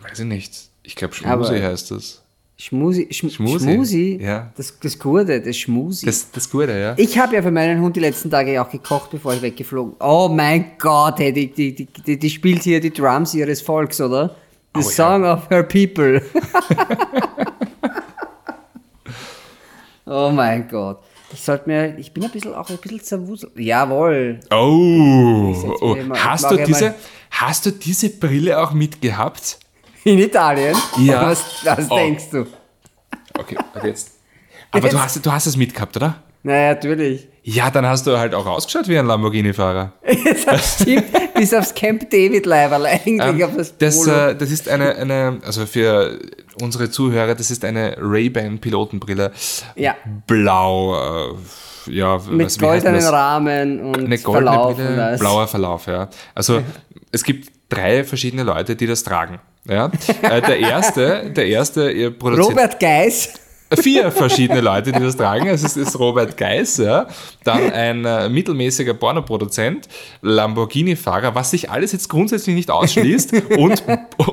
weiß ich nicht. Ich glaube, Schmusi heißt das. Schmusi, Schm Schmusi, Schmusi, ja. Das, das Gute, das Schmusi. Das, das Gute, ja. Ich habe ja für meinen Hund die letzten Tage auch gekocht, bevor ich weggeflogen Oh mein Gott, hey, die, die, die, die, spielt hier die Drums ihres Volks, oder? The oh, Song ja. of Her People. oh mein Gott. Ich sollte mir, ich bin ein bisschen auch ein bisschen zerwuselt. Jawohl. Oh, oh. hast du diese, hast du diese Brille auch mitgehabt? In Italien? Ja. Was, was oh. denkst du? Okay, jetzt. Aber jetzt. Du, hast, du hast es mitgehabt, oder? Naja, natürlich. Ja, dann hast du halt auch ausgeschaut wie ein Lamborghini-Fahrer. das stimmt, bis aufs Camp David-Leiberl eigentlich. Ähm, auf das, das, äh, das ist eine, eine, also für unsere Zuhörer, das ist eine Ray-Ban-Pilotenbrille. Ja. Blau, äh, ja. Mit was, goldenen Rahmen und eine goldene Verlauf Brille, blauer Verlauf, ja. Also es gibt drei verschiedene Leute, die das tragen. Ja? Äh, der erste, der erste produziert. Robert Geis. Vier verschiedene Leute, die das tragen. Es ist, ist Robert Geis, ja? dann ein äh, mittelmäßiger Pornoproduzent, Lamborghini-Fahrer, was sich alles jetzt grundsätzlich nicht ausschließt, und,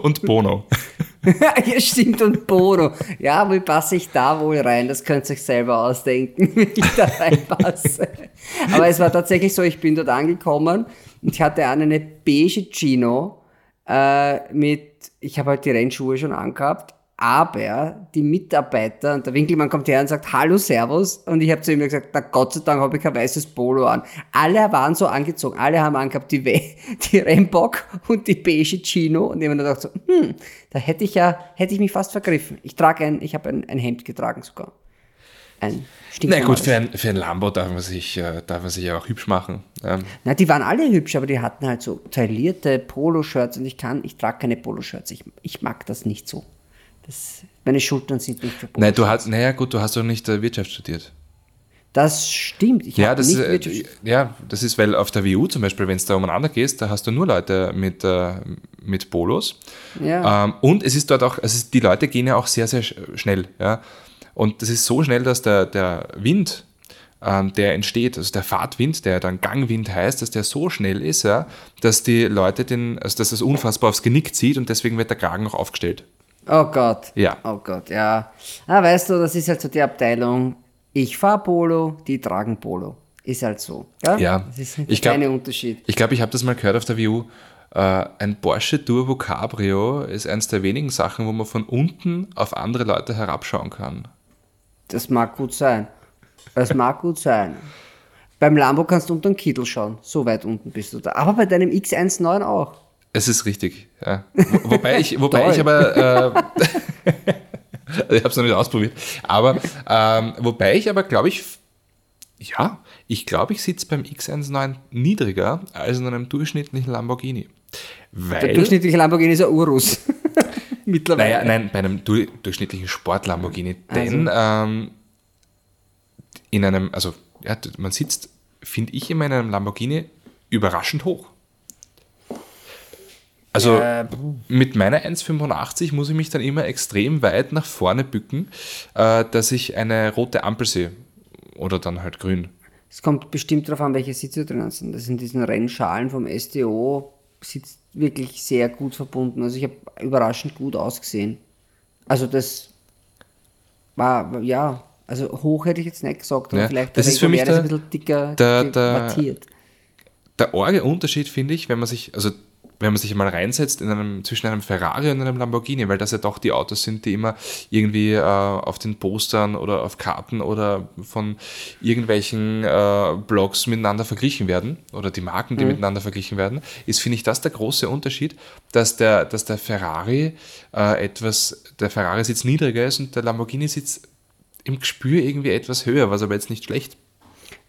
und Bono. ja, stimmt, und Bono. Ja, wie passe ich da wohl rein? Das könnt ihr euch selber ausdenken, wie ich da reinpasse. Aber es war tatsächlich so, ich bin dort angekommen und ich hatte an eine beige Gino äh, mit ich habe halt die Rennschuhe schon angehabt, aber die Mitarbeiter, und der Winkelmann kommt her und sagt, hallo, servus, und ich habe zu ihm gesagt, na Gott sei Dank habe ich kein weißes Polo an. Alle waren so angezogen, alle haben angehabt die, die Rennbock und die beige Chino, und jemand hat gedacht so, hm, da hätte ich ja, hätte ich mich fast vergriffen. Ich trage ein, ich habe ein, ein Hemd getragen sogar ein Na gut, für ein, für ein Lambo darf man sich, äh, darf man sich ja auch hübsch machen. Ähm. Na, die waren alle hübsch, aber die hatten halt so taillierte Poloshirts und ich kann, ich trage keine Poloshirts. Ich, ich mag das nicht so. Das, meine Schultern sind nicht Poloshirts. Nein, du hast, naja gut, du hast doch nicht äh, Wirtschaft studiert. Das stimmt. Ich ja, das nicht ist, äh, ja, das ist, weil auf der WU zum Beispiel, wenn es da umeinander gehst, da hast du nur Leute mit, äh, mit Polos. Ja. Ähm, und es ist dort auch, also die Leute gehen ja auch sehr, sehr schnell. Ja. Und das ist so schnell, dass der, der Wind, ähm, der entsteht, also der Fahrtwind, der dann Gangwind heißt, dass der so schnell ist, ja, dass die Leute den, also dass das unfassbar aufs Genick zieht und deswegen wird der Kragen auch aufgestellt. Oh Gott. Ja. Oh Gott, ja. Ah, weißt du, das ist halt so die Abteilung, ich fahre Polo, die tragen Polo. Ist halt so. Ja. ja. Das ist ein ich kleiner Unterschied. Ich glaube, ich habe das mal gehört auf der VU. Uh, ein Porsche Turbo Cabrio ist eines der wenigen Sachen, wo man von unten auf andere Leute herabschauen kann. Das mag gut sein. Das mag gut sein. Beim Lambo kannst du unter den Kittel schauen. So weit unten bist du da. Aber bei deinem X19 auch. Es ist richtig, ja. Wobei ich, wobei ich aber. Äh, ich habe es noch nicht ausprobiert. Aber ähm, wobei ich aber, glaube ich, ja, ich glaube, ich sitze beim X19 niedriger als in einem durchschnittlichen Lamborghini. Weil, Der durchschnittliche Lamborghini ist ein Urus. Mittlerweile. Naja, nein, bei einem durchschnittlichen Sport-Lamborghini. Denn also. ähm, in einem, also ja, man sitzt, finde ich, in einem Lamborghini überraschend hoch. Also ja. mit meiner 1,85 muss ich mich dann immer extrem weit nach vorne bücken, äh, dass ich eine rote Ampel sehe. Oder dann halt grün. Es kommt bestimmt darauf an, welche Sitze drin sind. Das sind diesen Rennschalen vom STO sitzt wirklich sehr gut verbunden. Also ich habe überraschend gut ausgesehen. Also das war, ja, also hoch hätte ich jetzt nicht gesagt, aber ja, vielleicht das ist für mich der, ein bisschen dicker der, der, der arge Unterschied, finde ich, wenn man sich, also wenn man sich mal reinsetzt in einem, zwischen einem Ferrari und einem Lamborghini, weil das ja doch die Autos sind, die immer irgendwie äh, auf den Postern oder auf Karten oder von irgendwelchen äh, Blogs miteinander verglichen werden oder die Marken, die mhm. miteinander verglichen werden, ist, finde ich, das der große Unterschied, dass der, dass der Ferrari äh, etwas, der Ferrari sitzt niedriger ist und der Lamborghini sitzt im Gespür irgendwie etwas höher, was aber jetzt nicht schlecht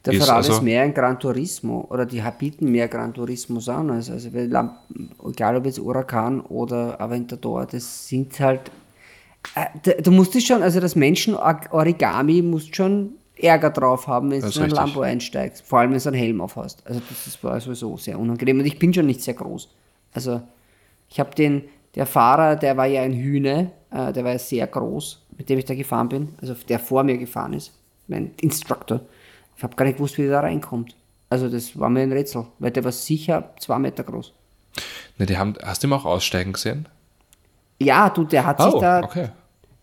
der ist, Ferrari also ist mehr ein Gran Turismo oder die bieten mehr Gran Turismos an. Also, also egal ob jetzt Huracan oder Aventador, das sind halt. Äh, du musst es schon, also das Menschen-Origami musst schon Ärger drauf haben, wenn du in ein Lambo einsteigst. Vor allem, wenn du einen Helm auf hast. Also das ist war sowieso sehr unangenehm. Und ich bin schon nicht sehr groß. Also ich habe den, der Fahrer, der war ja ein Hühne, äh, der war ja sehr groß, mit dem ich da gefahren bin. Also der vor mir gefahren ist, mein Instructor. Ich habe gar nicht gewusst, wie der da reinkommt. Also das war mir ein Rätsel, weil der war sicher zwei Meter groß. Ne, die haben, hast du ihn auch aussteigen gesehen? Ja, du, der hat oh, sich da, okay.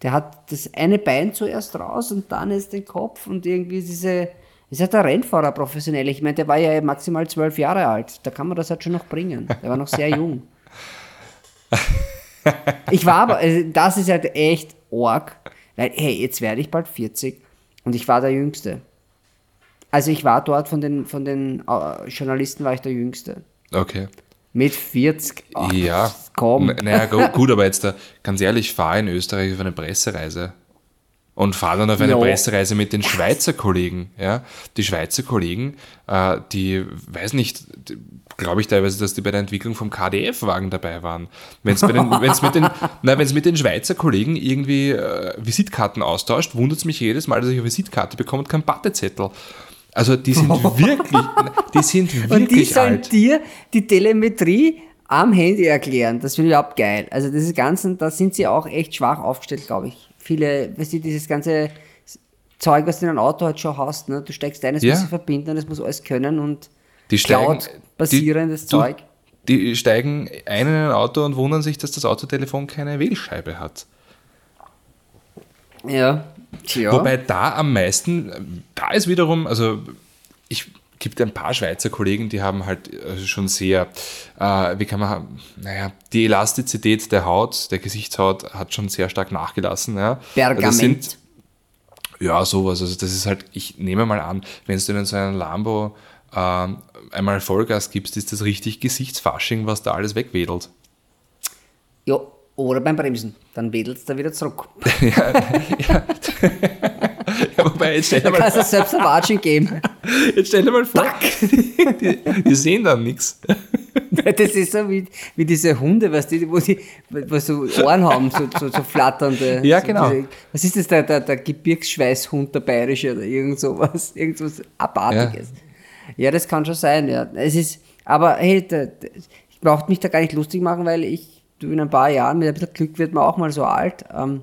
der hat das eine Bein zuerst raus und dann ist den Kopf und irgendwie diese, ist halt der Rennfahrer professionell. Ich meine, der war ja maximal zwölf Jahre alt. Da kann man das halt schon noch bringen. Der war noch sehr jung. Ich war aber, also das ist halt echt arg, weil, hey, jetzt werde ich bald 40 und ich war der Jüngste. Also ich war dort von den, von den uh, Journalisten, war ich der Jüngste. Okay. Mit 40. Ach, ja. Komm. Naja, gut, aber jetzt, ganz ehrlich, fahre in Österreich auf eine Pressereise und fahre dann auf eine no. Pressereise mit den Schweizer Kollegen. Ja? Die Schweizer Kollegen, äh, die, weiß nicht, glaube ich teilweise, dass die bei der Entwicklung vom KDF-Wagen dabei waren. Wenn es mit, den, mit den Schweizer Kollegen irgendwie äh, Visitkarten austauscht, wundert es mich jedes Mal, dass ich eine Visitkarte bekomme und keinen Battezettel. Also die sind wirklich, die sind wirklich Und die sollen alt. dir die Telemetrie am Handy erklären. Das finde ich überhaupt geil. Also diese ganzen, da sind sie auch echt schwach aufgestellt, glaube ich. Viele, weißt du, dieses ganze Zeug, was du in einem Auto halt schon hast, ne? du steigst ein, es ja. muss sich verbinden, es muss alles können und die steigen, basierendes die, Zeug. Die steigen ein in ein Auto und wundern sich, dass das Autotelefon keine Wählscheibe hat. Ja, Tja. Wobei da am meisten, da ist wiederum, also ich gibt ein paar Schweizer Kollegen, die haben halt äh, schon sehr, äh, wie kann man, naja, die Elastizität der Haut, der Gesichtshaut hat schon sehr stark nachgelassen. Ja. Pergament. Das sind, ja, sowas. Also das ist halt, ich nehme mal an, wenn du in so einem Lambo äh, einmal Vollgas gibst, ist das richtig Gesichtsfasching, was da alles wegwedelt. Ja, oder beim Bremsen. Dann wedelt es da wieder zurück. ja, ja. ja, wobei, jetzt stell dir mal kannst du selbst ein Watschen geben. Jetzt stell dir mal vor, die, die, sehen dann nichts. Das ist so wie, wie diese Hunde, weißt du, wo die wo so Ohren haben, so, so, so flatternde. Ja, genau. diese, was ist das, der, der, der Gebirgsschweißhund, der bayerische oder irgend sowas, irgendwas Abartiges. Ja. ja. das kann schon sein, ja. Es ist, aber hey, der, ich brauche mich da gar nicht lustig machen, weil ich du in ein paar Jahren, mit ein bisschen Glück wird man auch mal so alt. Ähm,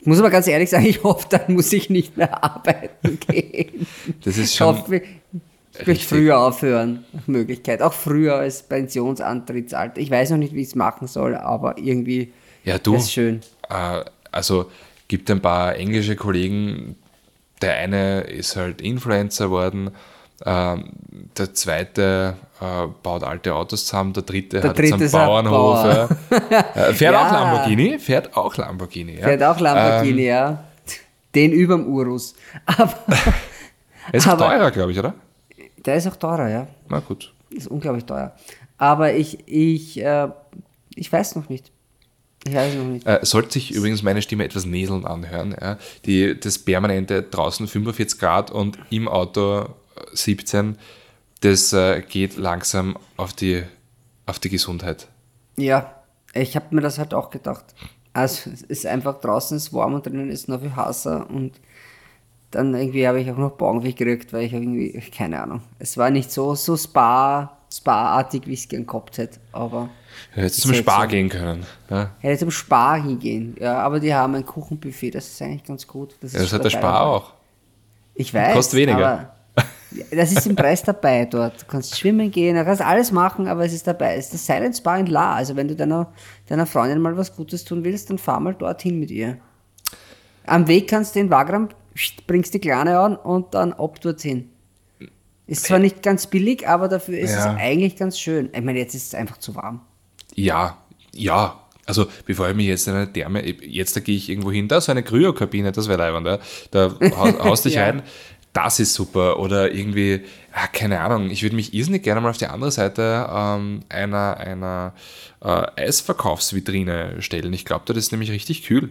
ich muss aber ganz ehrlich sagen, ich hoffe, dann muss ich nicht mehr arbeiten gehen. Das ist schon. Ich hoffe, ich möchte früher aufhören, nach Möglichkeit. Auch früher als Pensionsantrittsalter. Ich weiß noch nicht, wie ich es machen soll, aber irgendwie ja, du, ist schön. Äh, also gibt ein paar englische Kollegen. Der eine ist halt Influencer geworden ähm, der zweite äh, baut alte Autos zusammen, der dritte der hat dritte einen Bauernhof. Bauer. Äh, fährt ja. auch Lamborghini? Fährt auch Lamborghini, ja. Fährt auch Lamborghini, ähm, ja. Den überm Urus. Aber, er ist auch teurer, glaube ich, oder? Der ist auch teurer, ja. Na gut. Ist unglaublich teuer. Aber ich, ich, äh, ich weiß noch nicht. Ich weiß noch nicht. Äh, sollte sich übrigens meine Stimme etwas näseln anhören. Ja? Die, das permanente draußen 45 Grad und im Auto 17, das äh, geht langsam auf die, auf die Gesundheit. Ja, ich habe mir das halt auch gedacht. Also es ist einfach draußen ist warm und drinnen ist noch viel heißer und dann irgendwie habe ich auch noch Bauchweh gekriegt, weil ich irgendwie, keine Ahnung, es war nicht so, so Spa, Spa-artig, wie ich es gern gehabt hätte, aber... Hättest zum Spar so. gehen können. Ja. Hätte zum Spar hingehen, ja, aber die haben ein Kuchenbuffet, das ist eigentlich ganz gut. Das, ja, das hat der Spar auch. Ich weiß, Kostet weniger. Das ist im Preis dabei dort. Du kannst schwimmen gehen, du kannst alles machen, aber es ist dabei. Es ist das Silent Spa in La. Also wenn du deiner, deiner Freundin mal was Gutes tun willst, dann fahr mal dorthin mit ihr. Am Weg kannst du in Wagram, bringst die Kleine an und dann ab dorthin. Ist zwar nicht ganz billig, aber dafür ist Ja. es eigentlich ganz schön. Ich meine, jetzt ist es einfach zu warm. Ja, ja. Also bevor ich mich jetzt in eine Therme, jetzt da gehe ich irgendwo hin, da ist so eine Kryokabine, das wäre leibend, da hau- haust dich Ja. rein, das ist super. Oder irgendwie, ja, keine Ahnung, ich würde mich irrsinnig gerne mal auf die andere Seite ähm, einer, einer äh, Eisverkaufsvitrine stellen. Ich glaube, das ist nämlich richtig kühl,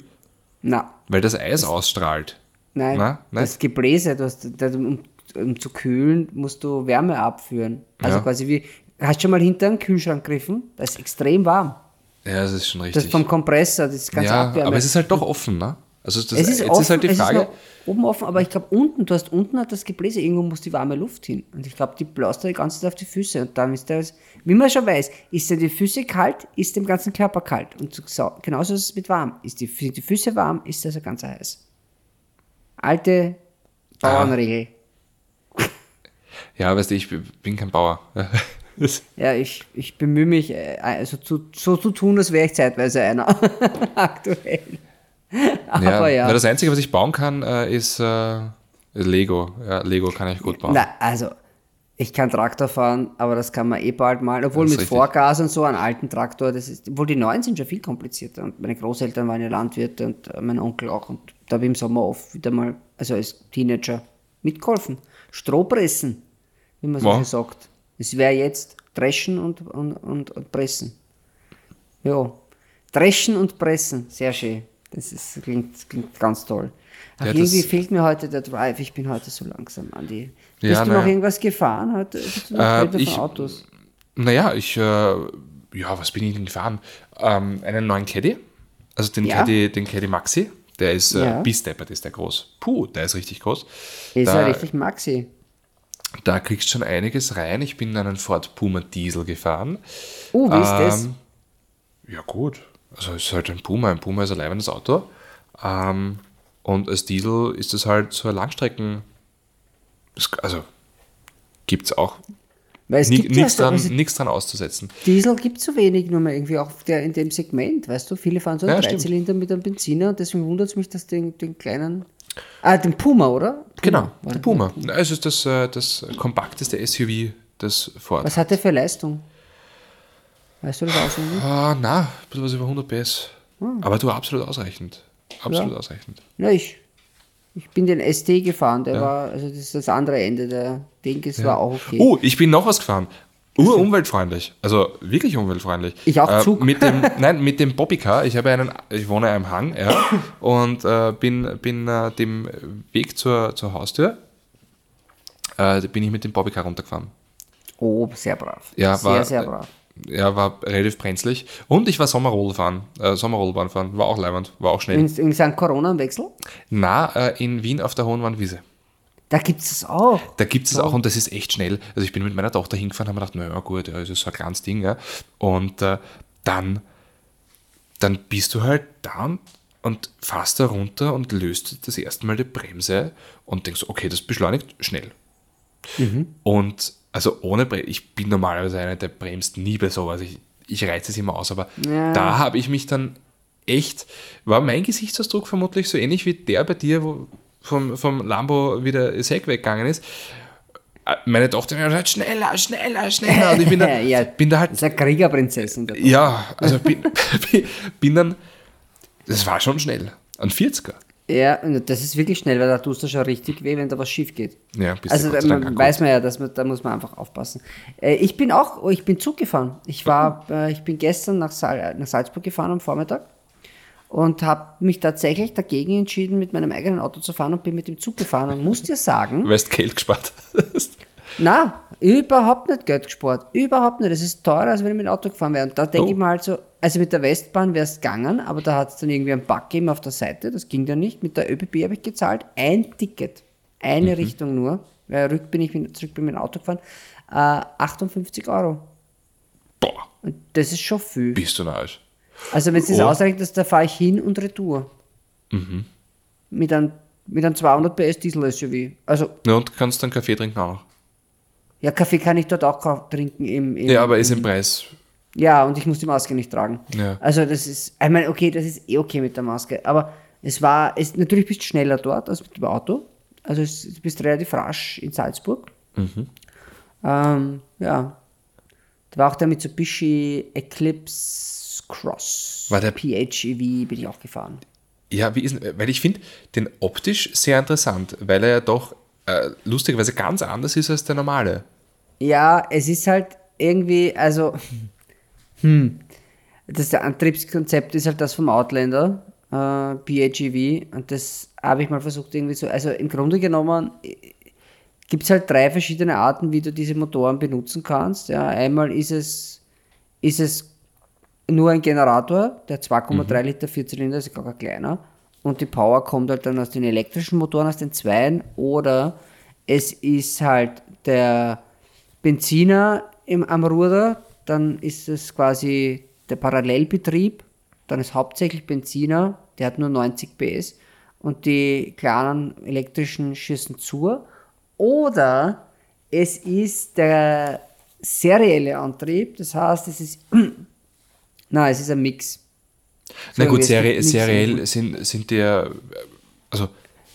Na, weil das Eis ausstrahlt. nein. Na, nein? Das Gebläse, du hast, da- um, um zu kühlen, musst du Wärme abführen. Also Ja. quasi wie, hast du schon mal hinter einen Kühlschrank gegriffen? Das ist extrem warm. Ja, das ist schon Das richtig. ist vom Kompressor, das ist ganz ja, Abwärme. aber es ist halt doch offen, ne? Also das, Es ist jetzt offen, ist halt die Frage, oben offen, aber ich glaube unten, du hast unten hat das Gebläse, irgendwo muss die warme Luft hin. Und ich glaube, die bläst da die ganze Zeit auf die Füße. Und dann ist das, wie man schon weiß, ist ja die Füße kalt, ist dem ganzen Körper kalt. Und so, genauso ist es mit warm. Ist die, sind die Füße warm, ist das ganz heiß. Alte Bauernregel. ja, weißt du, ich bin kein Bauer. Ja, ich, ich bemühe mich, äh, also zu, so zu tun, als wäre ich zeitweise einer. Aktuell. Aber ja. Na, das Einzige, was ich bauen kann, äh, ist äh, Lego. Ja, Lego kann ich gut bauen. Na, also, ich kann Traktor fahren, aber das kann man eh bald mal. Obwohl mit richtig. Vorgas und so, einen alten Traktor, das ist, obwohl die neuen sind schon viel komplizierter. Und meine Großeltern waren ja Landwirte und äh, mein Onkel auch. Und da habe ich im Sommer oft wieder mal, also als Teenager, mitgeholfen. Strohpressen, wie man so Wow. schön sagt. Es wäre jetzt dreschen und, und, und, und pressen. Ja, dreschen und pressen, sehr schön. Das ist, klingt, klingt ganz toll. Ach, Ja, irgendwie fehlt mir heute der Drive. Ich bin heute so langsam, Andi. Bist Ja, du noch ja. irgendwas gefahren heute? Bist du noch Äh, äh, von ich- Autos? Naja, ich, äh, ja, was bin ich denn gefahren? Ähm, einen neuen Caddy, also den. Caddy, den Caddy Maxi, der ist äh, Ja. Bisteppert, ist der groß. Puh, der ist richtig groß. Ist da, ja richtig Maxi. da kriegst du schon einiges rein. Ich bin einen Ford Puma Diesel gefahren. Oh, wie ist das? Ähm, Ja, gut. Also es ist halt ein Puma. Ein Puma ist ein leibendes Auto. Ähm, und als Diesel ist es halt so eine Langstrecken. Das, also gibt es auch es ni- gibt ja, nichts dran, nichts dran auszusetzen. Diesel gibt es so wenig nur mehr irgendwie auch der, in dem Segment, weißt du? Viele fahren so einen Ja. Dreizylinder mit einem Benziner und deswegen wundert es mich, dass den, den kleinen. Ah, den Puma, oder? Puma. Genau, der das. Puma. Es ist das, äh, das kompakteste SUV des Ford. Was hat der für Leistung? Weißt du das auswendig? Ah, na, ein bisschen was über 100 PS. Hm. Aber du, absolut ausreichend. Absolut ausreichend. Na, ich. Ich bin den ST gefahren, der Ja. war, also das ist das andere Ende, der Ding, das war auch okay. Oh, ich bin noch was gefahren. Urumweltfreundlich. Also wirklich umweltfreundlich. Ich auch äh, Zug. Mit dem, nein, mit dem Bobbycar. Ich habe einen, ich wohne am Hang, ja, und äh, bin, bin äh, dem Weg zur, zur Haustür, äh, bin ich mit dem Bobbycar runtergefahren. Oh, sehr brav. Ja, sehr, war, sehr brav. Ja, war relativ brenzlig. Und ich war Sommerroll fahren, äh, Sommerrollbahn fahren. War auch leibend, war auch schnell. In, in St. Corona im Wechsel? Na, äh, in Wien auf der Hohenwannwiese. Da gibt es es auch. Da gibt es auch und das ist echt schnell. Also ich bin mit meiner Tochter hingefahren, habe mir gedacht, naja gut, ja, das ist so ein kleines Ding. Ja. Und äh, dann, dann bist du halt da und, und fährst da runter und löst das erste Mal die Bremse und denkst, okay, das beschleunigt schnell. Und also ohne Bremse, ich bin normalerweise einer, der bremst nie bei sowas. Ich, ich reize es immer aus, aber Ja. da habe ich mich dann echt, war mein Gesichtsausdruck vermutlich so ähnlich wie der bei dir, wo vom, vom Lambo wieder das Heck weggegangen ist. Äh, Meine Tochter hat gesagt, schneller, schneller, schneller. Und ich bin da, ja, bin da Das halt, ist eine Kriegerprinzessin. ja, also bin, bin dann, das war schon schnell. Ein 40er. Ja, und das ist wirklich schnell, weil da tust du schon richtig weh, wenn da was schief geht. Ja, bist also sei man, weiß man ja, dass man, da muss man einfach aufpassen. Äh, ich bin auch, oh, ich bin Zug gefahren. Ich war, äh, ich bin gestern nach, Sal nach Salzburg gefahren am Vormittag und habe mich tatsächlich dagegen entschieden, mit meinem eigenen Auto zu fahren und bin mit dem Zug gefahren und muss dir sagen, Weil du Geld gespart hast. na, überhaupt nicht Geld gespart. Überhaupt nicht. Es ist teurer, als wenn ich mit dem Auto gefahren wäre. Und da denke Oh. ich mir halt so, also mit der Westbahn wäre es gegangen, aber da hat es dann irgendwie einen Bug gegeben auf der Seite. Das ging dann nicht. Mit der ÖBB habe ich gezahlt. Ein Ticket. Eine Mhm. Richtung nur. Weil rück bin ich mit, zurück bin mit dem Auto gefahren. Äh, 58 Euro. Boah, Und das ist schon viel. bist du narrisch. Also wenn es das Oh. ausrechnet, da fahre ich hin und retour. Mhm. Mit einem, mit einem 200 PS Diesel-SUV. Also, Ja, und kannst dann Kaffee trinken auch noch. Ja, Kaffee kann ich dort auch trinken im, im Ja, aber ist im Preis. Ja, und ich muss die Maske nicht tragen. Ja. Also das ist, ich meine, okay, das ist eh okay mit der Maske, aber es war, es, natürlich bist du schneller dort als mit dem Auto. Also es, du bist relativ rasch in Salzburg. Ähm, ja. Da war auch der Mitsubishi Eclipse Cross. War der- PHEV bin ich auch gefahren. Ja, wie ist, weil ich finde den optisch sehr interessant, weil er ja doch äh, lustigerweise ganz anders ist als der normale. Ja, es ist halt irgendwie, also, hm, das Antriebskonzept ist halt das vom Outlander, äh, PHEV, und das habe ich mal versucht irgendwie so, also im Grunde genommen gibt es halt drei verschiedene Arten, wie du diese Motoren benutzen kannst. Ja, einmal ist es, ist es nur ein Generator, der 2,3 Liter Vierzylinder ist gar kein kleiner. Und die Power kommt halt dann aus den elektrischen Motoren, aus den Zweien. Oder es ist halt der Benziner im, am Ruder, dann ist es quasi der Parallelbetrieb, dann ist hauptsächlich Benziner, der hat nur 90 PS und die kleinen elektrischen schießen zu. Oder es ist der serielle Antrieb, das heißt, es ist, nein, es ist ein Mix. Na gut, seri seriell sind, sind der, also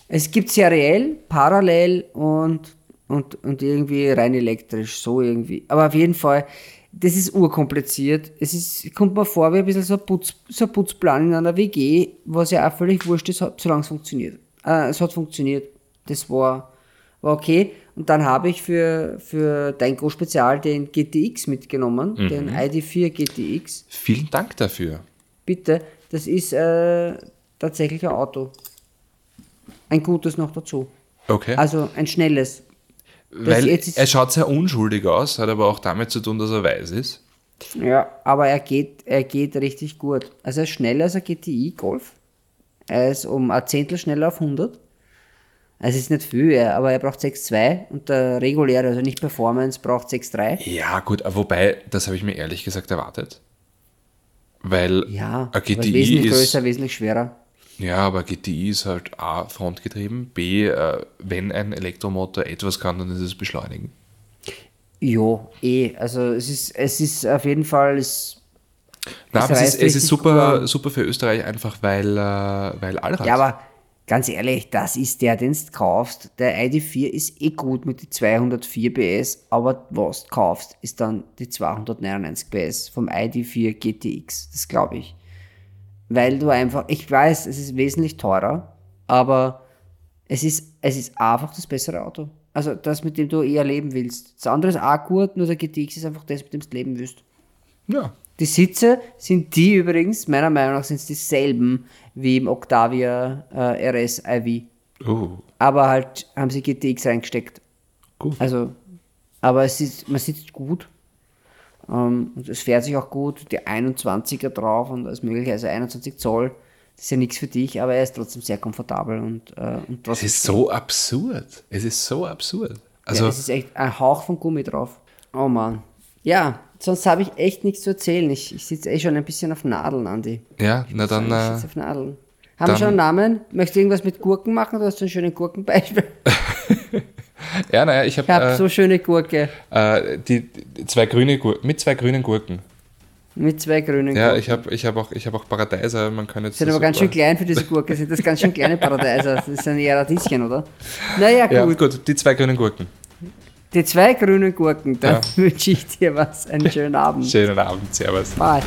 Es gibt seriell, parallel und, und, und irgendwie rein elektrisch, so irgendwie. Aber auf jeden Fall, das ist urkompliziert. Es ist, kommt mir vor wie ein bisschen so ein, Putz, so ein Putzplan in einer WG, was ja auch völlig wurscht ist, solange es funktioniert. Äh, es hat funktioniert. Das war, war okay. Und dann habe ich für, für dein Go-Spezial den GTX mitgenommen, den ID4 GTX. vielen Dank dafür. Bitte, das ist äh, tatsächlich ein Auto. Ein gutes noch dazu. Okay. Also ein schnelles. weil er schaut sehr unschuldig aus, hat aber auch damit zu tun, dass er weiß ist. Ja, aber er geht, er geht richtig gut. Also er ist schneller als ein GTI Golf. Er ist um ein Zehntel schneller auf 100. Also es ist nicht viel, aber er braucht 6,2 und der reguläre, also nicht Performance, braucht 6,3. Ja, gut, wobei, das habe ich mir ehrlich gesagt erwartet. Weil Ja, ein GTI wesentlich ist. größer, wesentlich schwerer. Ja, aber GTI ist halt A, frontgetrieben, B, äh, wenn ein Elektromotor etwas kann, dann ist es beschleunigen. Jo, eh. Also es ist, es ist auf jeden Fall, es, Na, Es aber es ist, es ist super, super für Österreich, einfach weil, äh, weil Allrad. Ja, aber ganz ehrlich, das ist der, den du kaufst. Der ID4 ist eh gut mit die 204 PS, aber was du kaufst, ist dann die 299 PS vom ID4 GTX. Das glaube ich. Weil du einfach, ich weiß, es ist wesentlich teurer, aber es ist, es ist einfach das bessere Auto. Also das, mit dem du eher leben willst. Das andere ist auch gut, nur der GTX ist einfach das, mit dem du leben willst. ja. Die Sitze sind die übrigens, meiner Meinung nach sind es dieselben wie im Octavia äh, RS IV. Oh, Aber halt haben sie GTX reingesteckt. gut. Also, aber es ist, man sitzt gut. Ähm, und es fährt sich auch gut. Die 21er drauf und alles mögliche, also 21 Zoll. Das ist ja nichts für dich, aber er ist trotzdem sehr komfortabel und, äh, und Es trotzdem. ist so absurd. Es ist so absurd. Also, ja, es ist echt ein Hauch von Gummi drauf. Oh Mann. Ja, sonst habe ich echt nichts zu erzählen. Ich, ich sitze eh schon ein bisschen auf Nadeln, Andi. ja, na dann. Ich Äh, sitze auf Nadeln. Haben wir schon einen Namen? Möchtest du irgendwas mit Gurken machen? Du hast so ein schönes Gurkenbeispiel. ja, naja, ich Ich habe habe so schöne Gurke äh, äh, die, die zwei grüne Gurken, mit zwei grünen Gurken. mit zwei grünen Ja, Gurken. ich habe ich hab auch, ich hab auch Paradeiser, man kann jetzt. sind aber ganz schön klein für diese Gurke. Sind das ganz schön kleine Paradeiser? Das sind eher Radieschen, oder? Naja, Ja, gut. gut, die zwei grünen Gurken. Die zwei grünen Gurken, dann Ja. wünsche ich dir was. Einen schönen Abend. Schönen Abend, Servus. Bye.